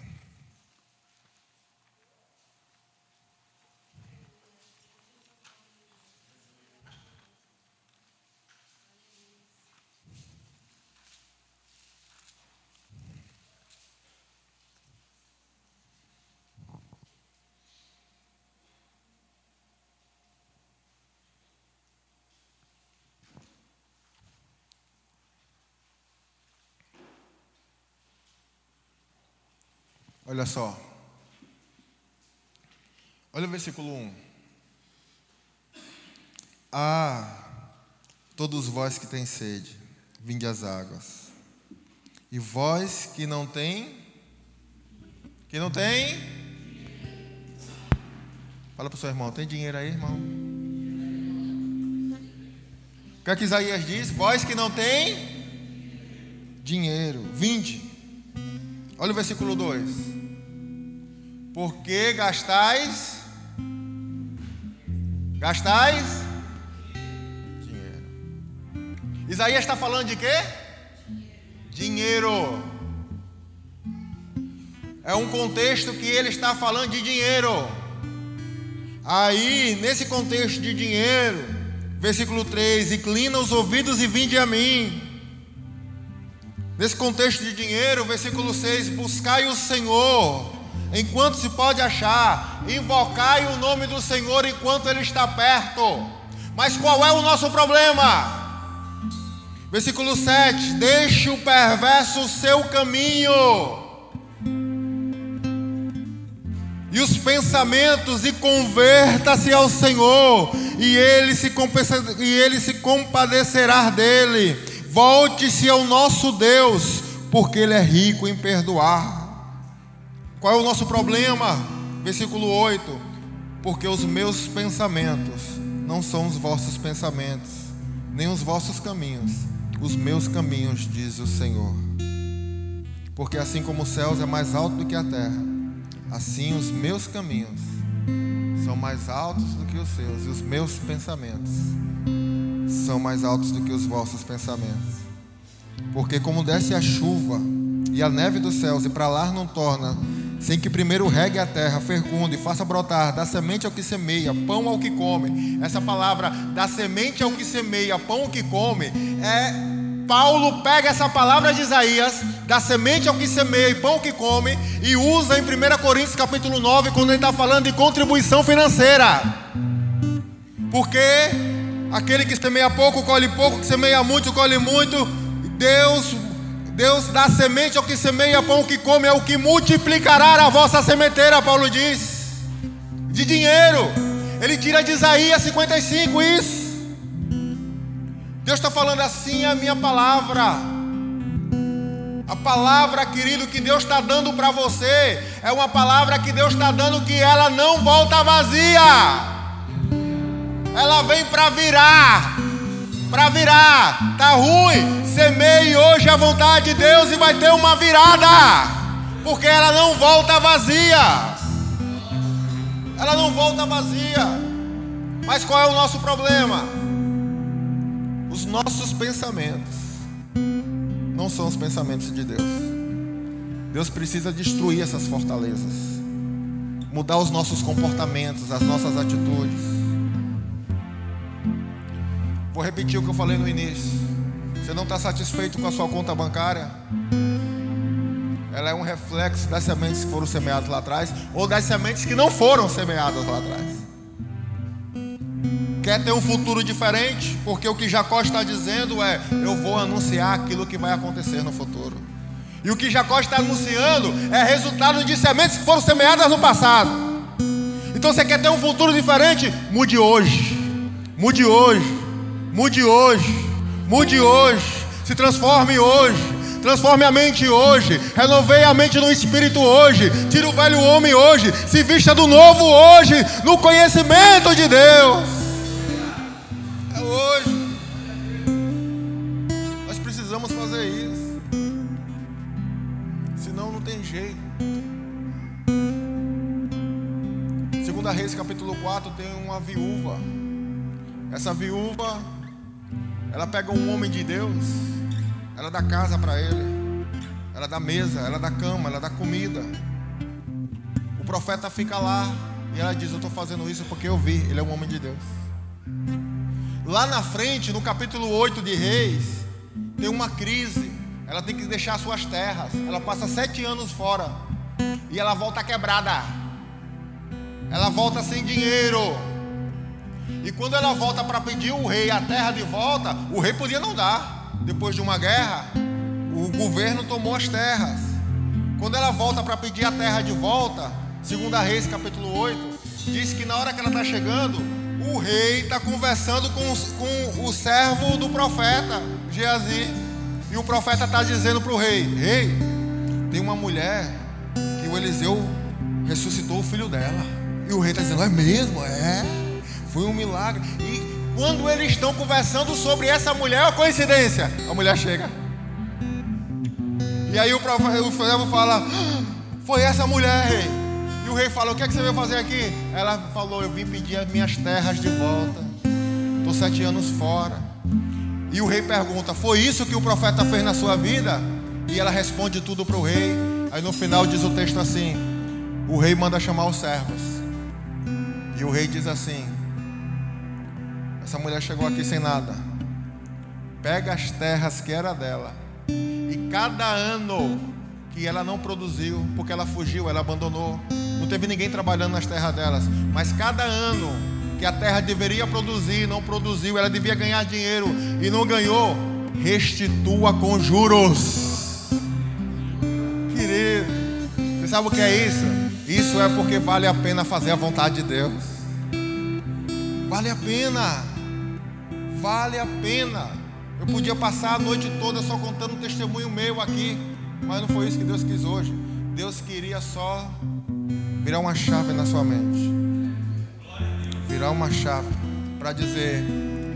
Olha só. Olha o versículo 1. Ah, todos vós que têm sede, vinde às águas. E vós que não têm, que não têm, fala para o seu irmão, tem dinheiro aí, irmão? O que é que Isaías diz? Vós que não têm dinheiro, vinde. Olha o versículo 2. Por que gastais? Gastais? Dinheiro. Isaías está falando de quê? Dinheiro. É um contexto que ele está falando de dinheiro. Aí, nesse contexto de dinheiro, versículo 3: Inclina os ouvidos e vinde a mim. Nesse contexto de dinheiro, versículo 6: Buscai o Senhor enquanto se pode achar, invocai o nome do Senhor enquanto Ele está perto. Mas qual é o nosso problema? Versículo 7: Deixe o perverso seu caminho, e os pensamentos, e converta-se ao Senhor, e ele se, e ele se compadecerá dele. Volte-se ao nosso Deus, porque Ele é rico em perdoar. Qual é o nosso problema? Versículo 8: Porque os meus pensamentos não são os vossos pensamentos, nem os vossos caminhos, os meus caminhos, diz o Senhor. Porque assim como os céus é mais alto do que a terra, assim os meus caminhos são mais altos do que os seus, e os meus pensamentos são mais altos do que os vossos pensamentos. Porque como desce a chuva e a neve dos céus e para lá não torna, sem que primeiro regue a terra, fecunde e faça brotar, da semente ao que semeia, pão ao que come. Essa palavra, da semente ao que semeia, pão ao que come, é Paulo pega essa palavra de Isaías, da semente ao que semeia e pão ao que come, e usa em 1 Coríntios capítulo 9, quando ele está falando de contribuição financeira. Porque aquele que semeia pouco, colhe pouco, que semeia muito, colhe muito. Deus, Deus dá semente ao que semeia, pão que come, é o que multiplicará a vossa sementeira, Paulo diz. De dinheiro. Ele tira de Isaías 55 isso. Deus está falando assim a minha palavra. A palavra, querido, que Deus está dando para você é uma palavra que Deus está dando que ela não volta vazia. Ela vem para virar. Para virar. Tá ruim. Semeie hoje a vontade de Deus e vai ter uma virada. Porque ela não volta vazia. Ela não volta vazia. Mas qual é o nosso problema? Os nossos pensamentos não são os pensamentos de Deus. Deus precisa destruir essas fortalezas, mudar os nossos comportamentos, as nossas atitudes. Vou repetir o que eu falei no início. Você não está satisfeito com a sua conta bancária? Ela é um reflexo das sementes que foram semeadas lá atrás, ou das sementes que não foram semeadas lá atrás. Quer ter um futuro diferente? Porque o que Jacó está dizendo é: eu vou anunciar aquilo que vai acontecer no futuro. E o que Jacó está anunciando é resultado de sementes que foram semeadas no passado. Então você quer ter um futuro diferente? Mude hoje. Mude hoje. Mude hoje. Mude hoje. Se transforme hoje. Transforme a mente hoje. Renovei a mente no espírito hoje. Tire o velho homem hoje. Se vista do novo hoje. No conhecimento de Deus hoje. Nós precisamos fazer isso. Senão não tem jeito. Segunda Reis capítulo 4 tem uma viúva. Essa viúva ela pega um homem de Deus, ela dá casa para ele, ela dá mesa, ela dá cama, ela dá comida. O profeta fica lá e ela diz: Eu estou fazendo isso porque eu vi, ele é um homem de Deus. Lá na frente, no capítulo 8 de Reis, tem uma crise. Ela tem que deixar suas terras. Ela passa sete anos fora. E ela volta quebrada. Ela volta sem dinheiro. E quando ela volta para pedir o rei a terra de volta, o rei podia não dar. Depois de uma guerra, o governo tomou as terras. Quando ela volta para pedir a terra de volta, segundo Reis capítulo 8, diz que na hora que ela está chegando, o rei está conversando com, com o servo do profeta, Geazi. E o profeta está dizendo para o rei: Rei, tem uma mulher que o Eliseu ressuscitou o filho dela. E o rei está dizendo: É mesmo? É. Foi um milagre. E quando eles estão conversando sobre essa mulher, é coincidência. A mulher chega. E aí o, servo fala: ah, Foi essa mulher, rei. E o rei falou: O que, é que você veio fazer aqui? Ela falou: Eu vim pedir as minhas terras de volta. Estou sete anos fora. E o rei pergunta: Foi isso que o profeta fez na sua vida? E ela responde tudo para o rei. Aí no final diz o texto assim: O rei manda chamar os servos. E o rei diz assim: Essa mulher chegou aqui sem nada. Pega as terras que era dela. E cada ano que ela não produziu, porque ela fugiu, ela abandonou, não teve ninguém trabalhando nas terras delas. Mas cada ano que a terra deveria produzir, não produziu, ela devia ganhar dinheiro e não ganhou, restitua com juros. Querido, você sabe o que é isso? Isso é porque vale a pena fazer a vontade de Deus. Vale a pena. Vale a pena. Eu podia passar a noite toda só contando um testemunho meu aqui, mas não foi isso que Deus quis hoje. Deus queria só virar uma chave na sua mente. Virar uma chave para dizer: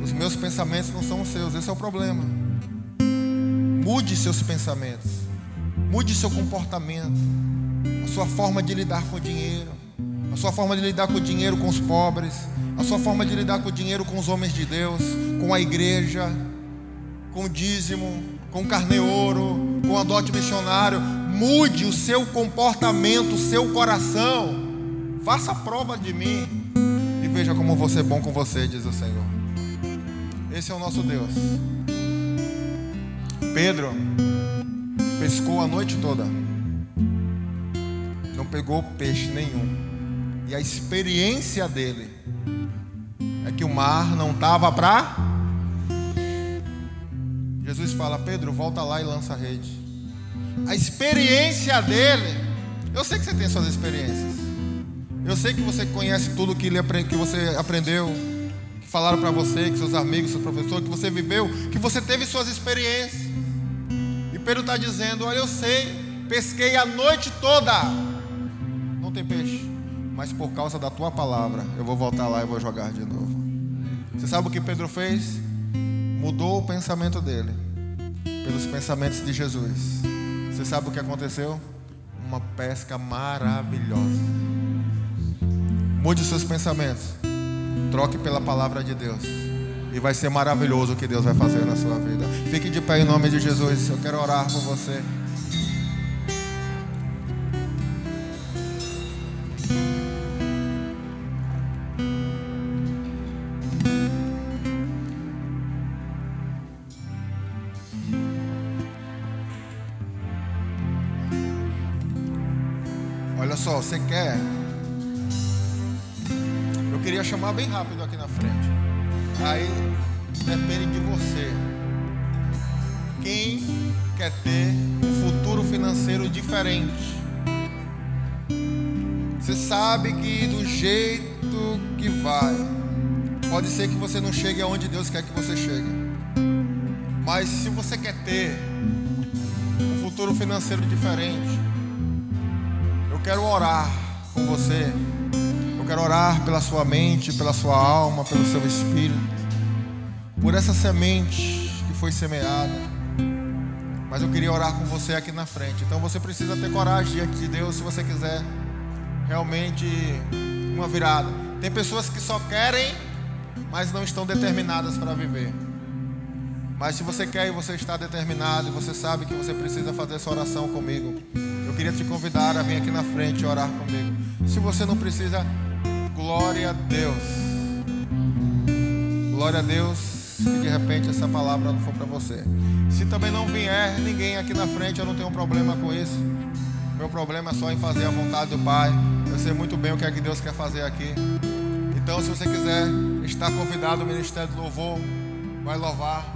os meus pensamentos não são os seus, esse é o problema. Mude seus pensamentos, mude seu comportamento, a sua forma de lidar com o dinheiro, a sua forma de lidar com o dinheiro com os pobres, a sua forma de lidar com o dinheiro com os homens de Deus, com a igreja, com o dízimo, com o carne ouro, com o adote missionário. mude o seu comportamento, o seu coração. Faça prova de mim e veja como vou ser bom com você, diz o Senhor. Esse é o nosso Deus. Pedro pescou a noite toda, não pegou peixe nenhum, e a experiência dele é que o mar não estava para. Jesus fala: Pedro, volta lá e lança a rede. A experiência dele, eu sei que você tem suas experiências, eu sei que você conhece tudo que, ele, que você aprendeu, que falaram para você, que seus amigos, seus professores, que você viveu, que você teve suas experiências. E Pedro está dizendo: Olha, eu sei, pesquei a noite toda, não tem peixe, mas por causa da tua palavra, eu vou voltar lá e vou jogar de novo. Você sabe o que Pedro fez? Mudou o pensamento dele pelos pensamentos de Jesus. Você sabe o que aconteceu? Uma pesca maravilhosa. Mude seus pensamentos. Troque pela palavra de Deus. E vai ser maravilhoso o que Deus vai fazer na sua vida. Fique de pé em nome de Jesus. Eu quero orar por você. Você quer? Eu queria chamar bem rápido aqui na frente. Aí depende de você. Quem quer ter um futuro financeiro diferente? Você sabe que do jeito que vai, pode ser que você não chegue aonde Deus quer que você chegue. Mas se você quer ter um futuro financeiro diferente, quero orar com você. Eu quero orar pela sua mente, pela sua alma, pelo seu espírito, por essa semente que foi semeada. Mas eu queria orar com você aqui na frente. Então você precisa ter coragem diante de Deus se você quiser realmente uma virada. Tem pessoas que só querem, mas não estão determinadas para viver. Mas se você quer e você está determinado e você sabe que você precisa fazer essa oração comigo, queria te convidar a vir aqui na frente orar comigo. Se você não precisa, glória a Deus. Glória a Deus que de repente essa palavra não for para você. Se também não vier ninguém aqui na frente, eu não tenho problema com isso. Meu problema é só em fazer a vontade do Pai. Eu sei muito bem o que é que Deus quer fazer aqui. Então, se você quiser estar convidado ao Ministério do Louvor, vai louvar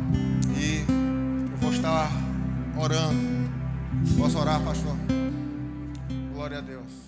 e eu vou estar orando. Posso orar, pastor? Glória a Deus.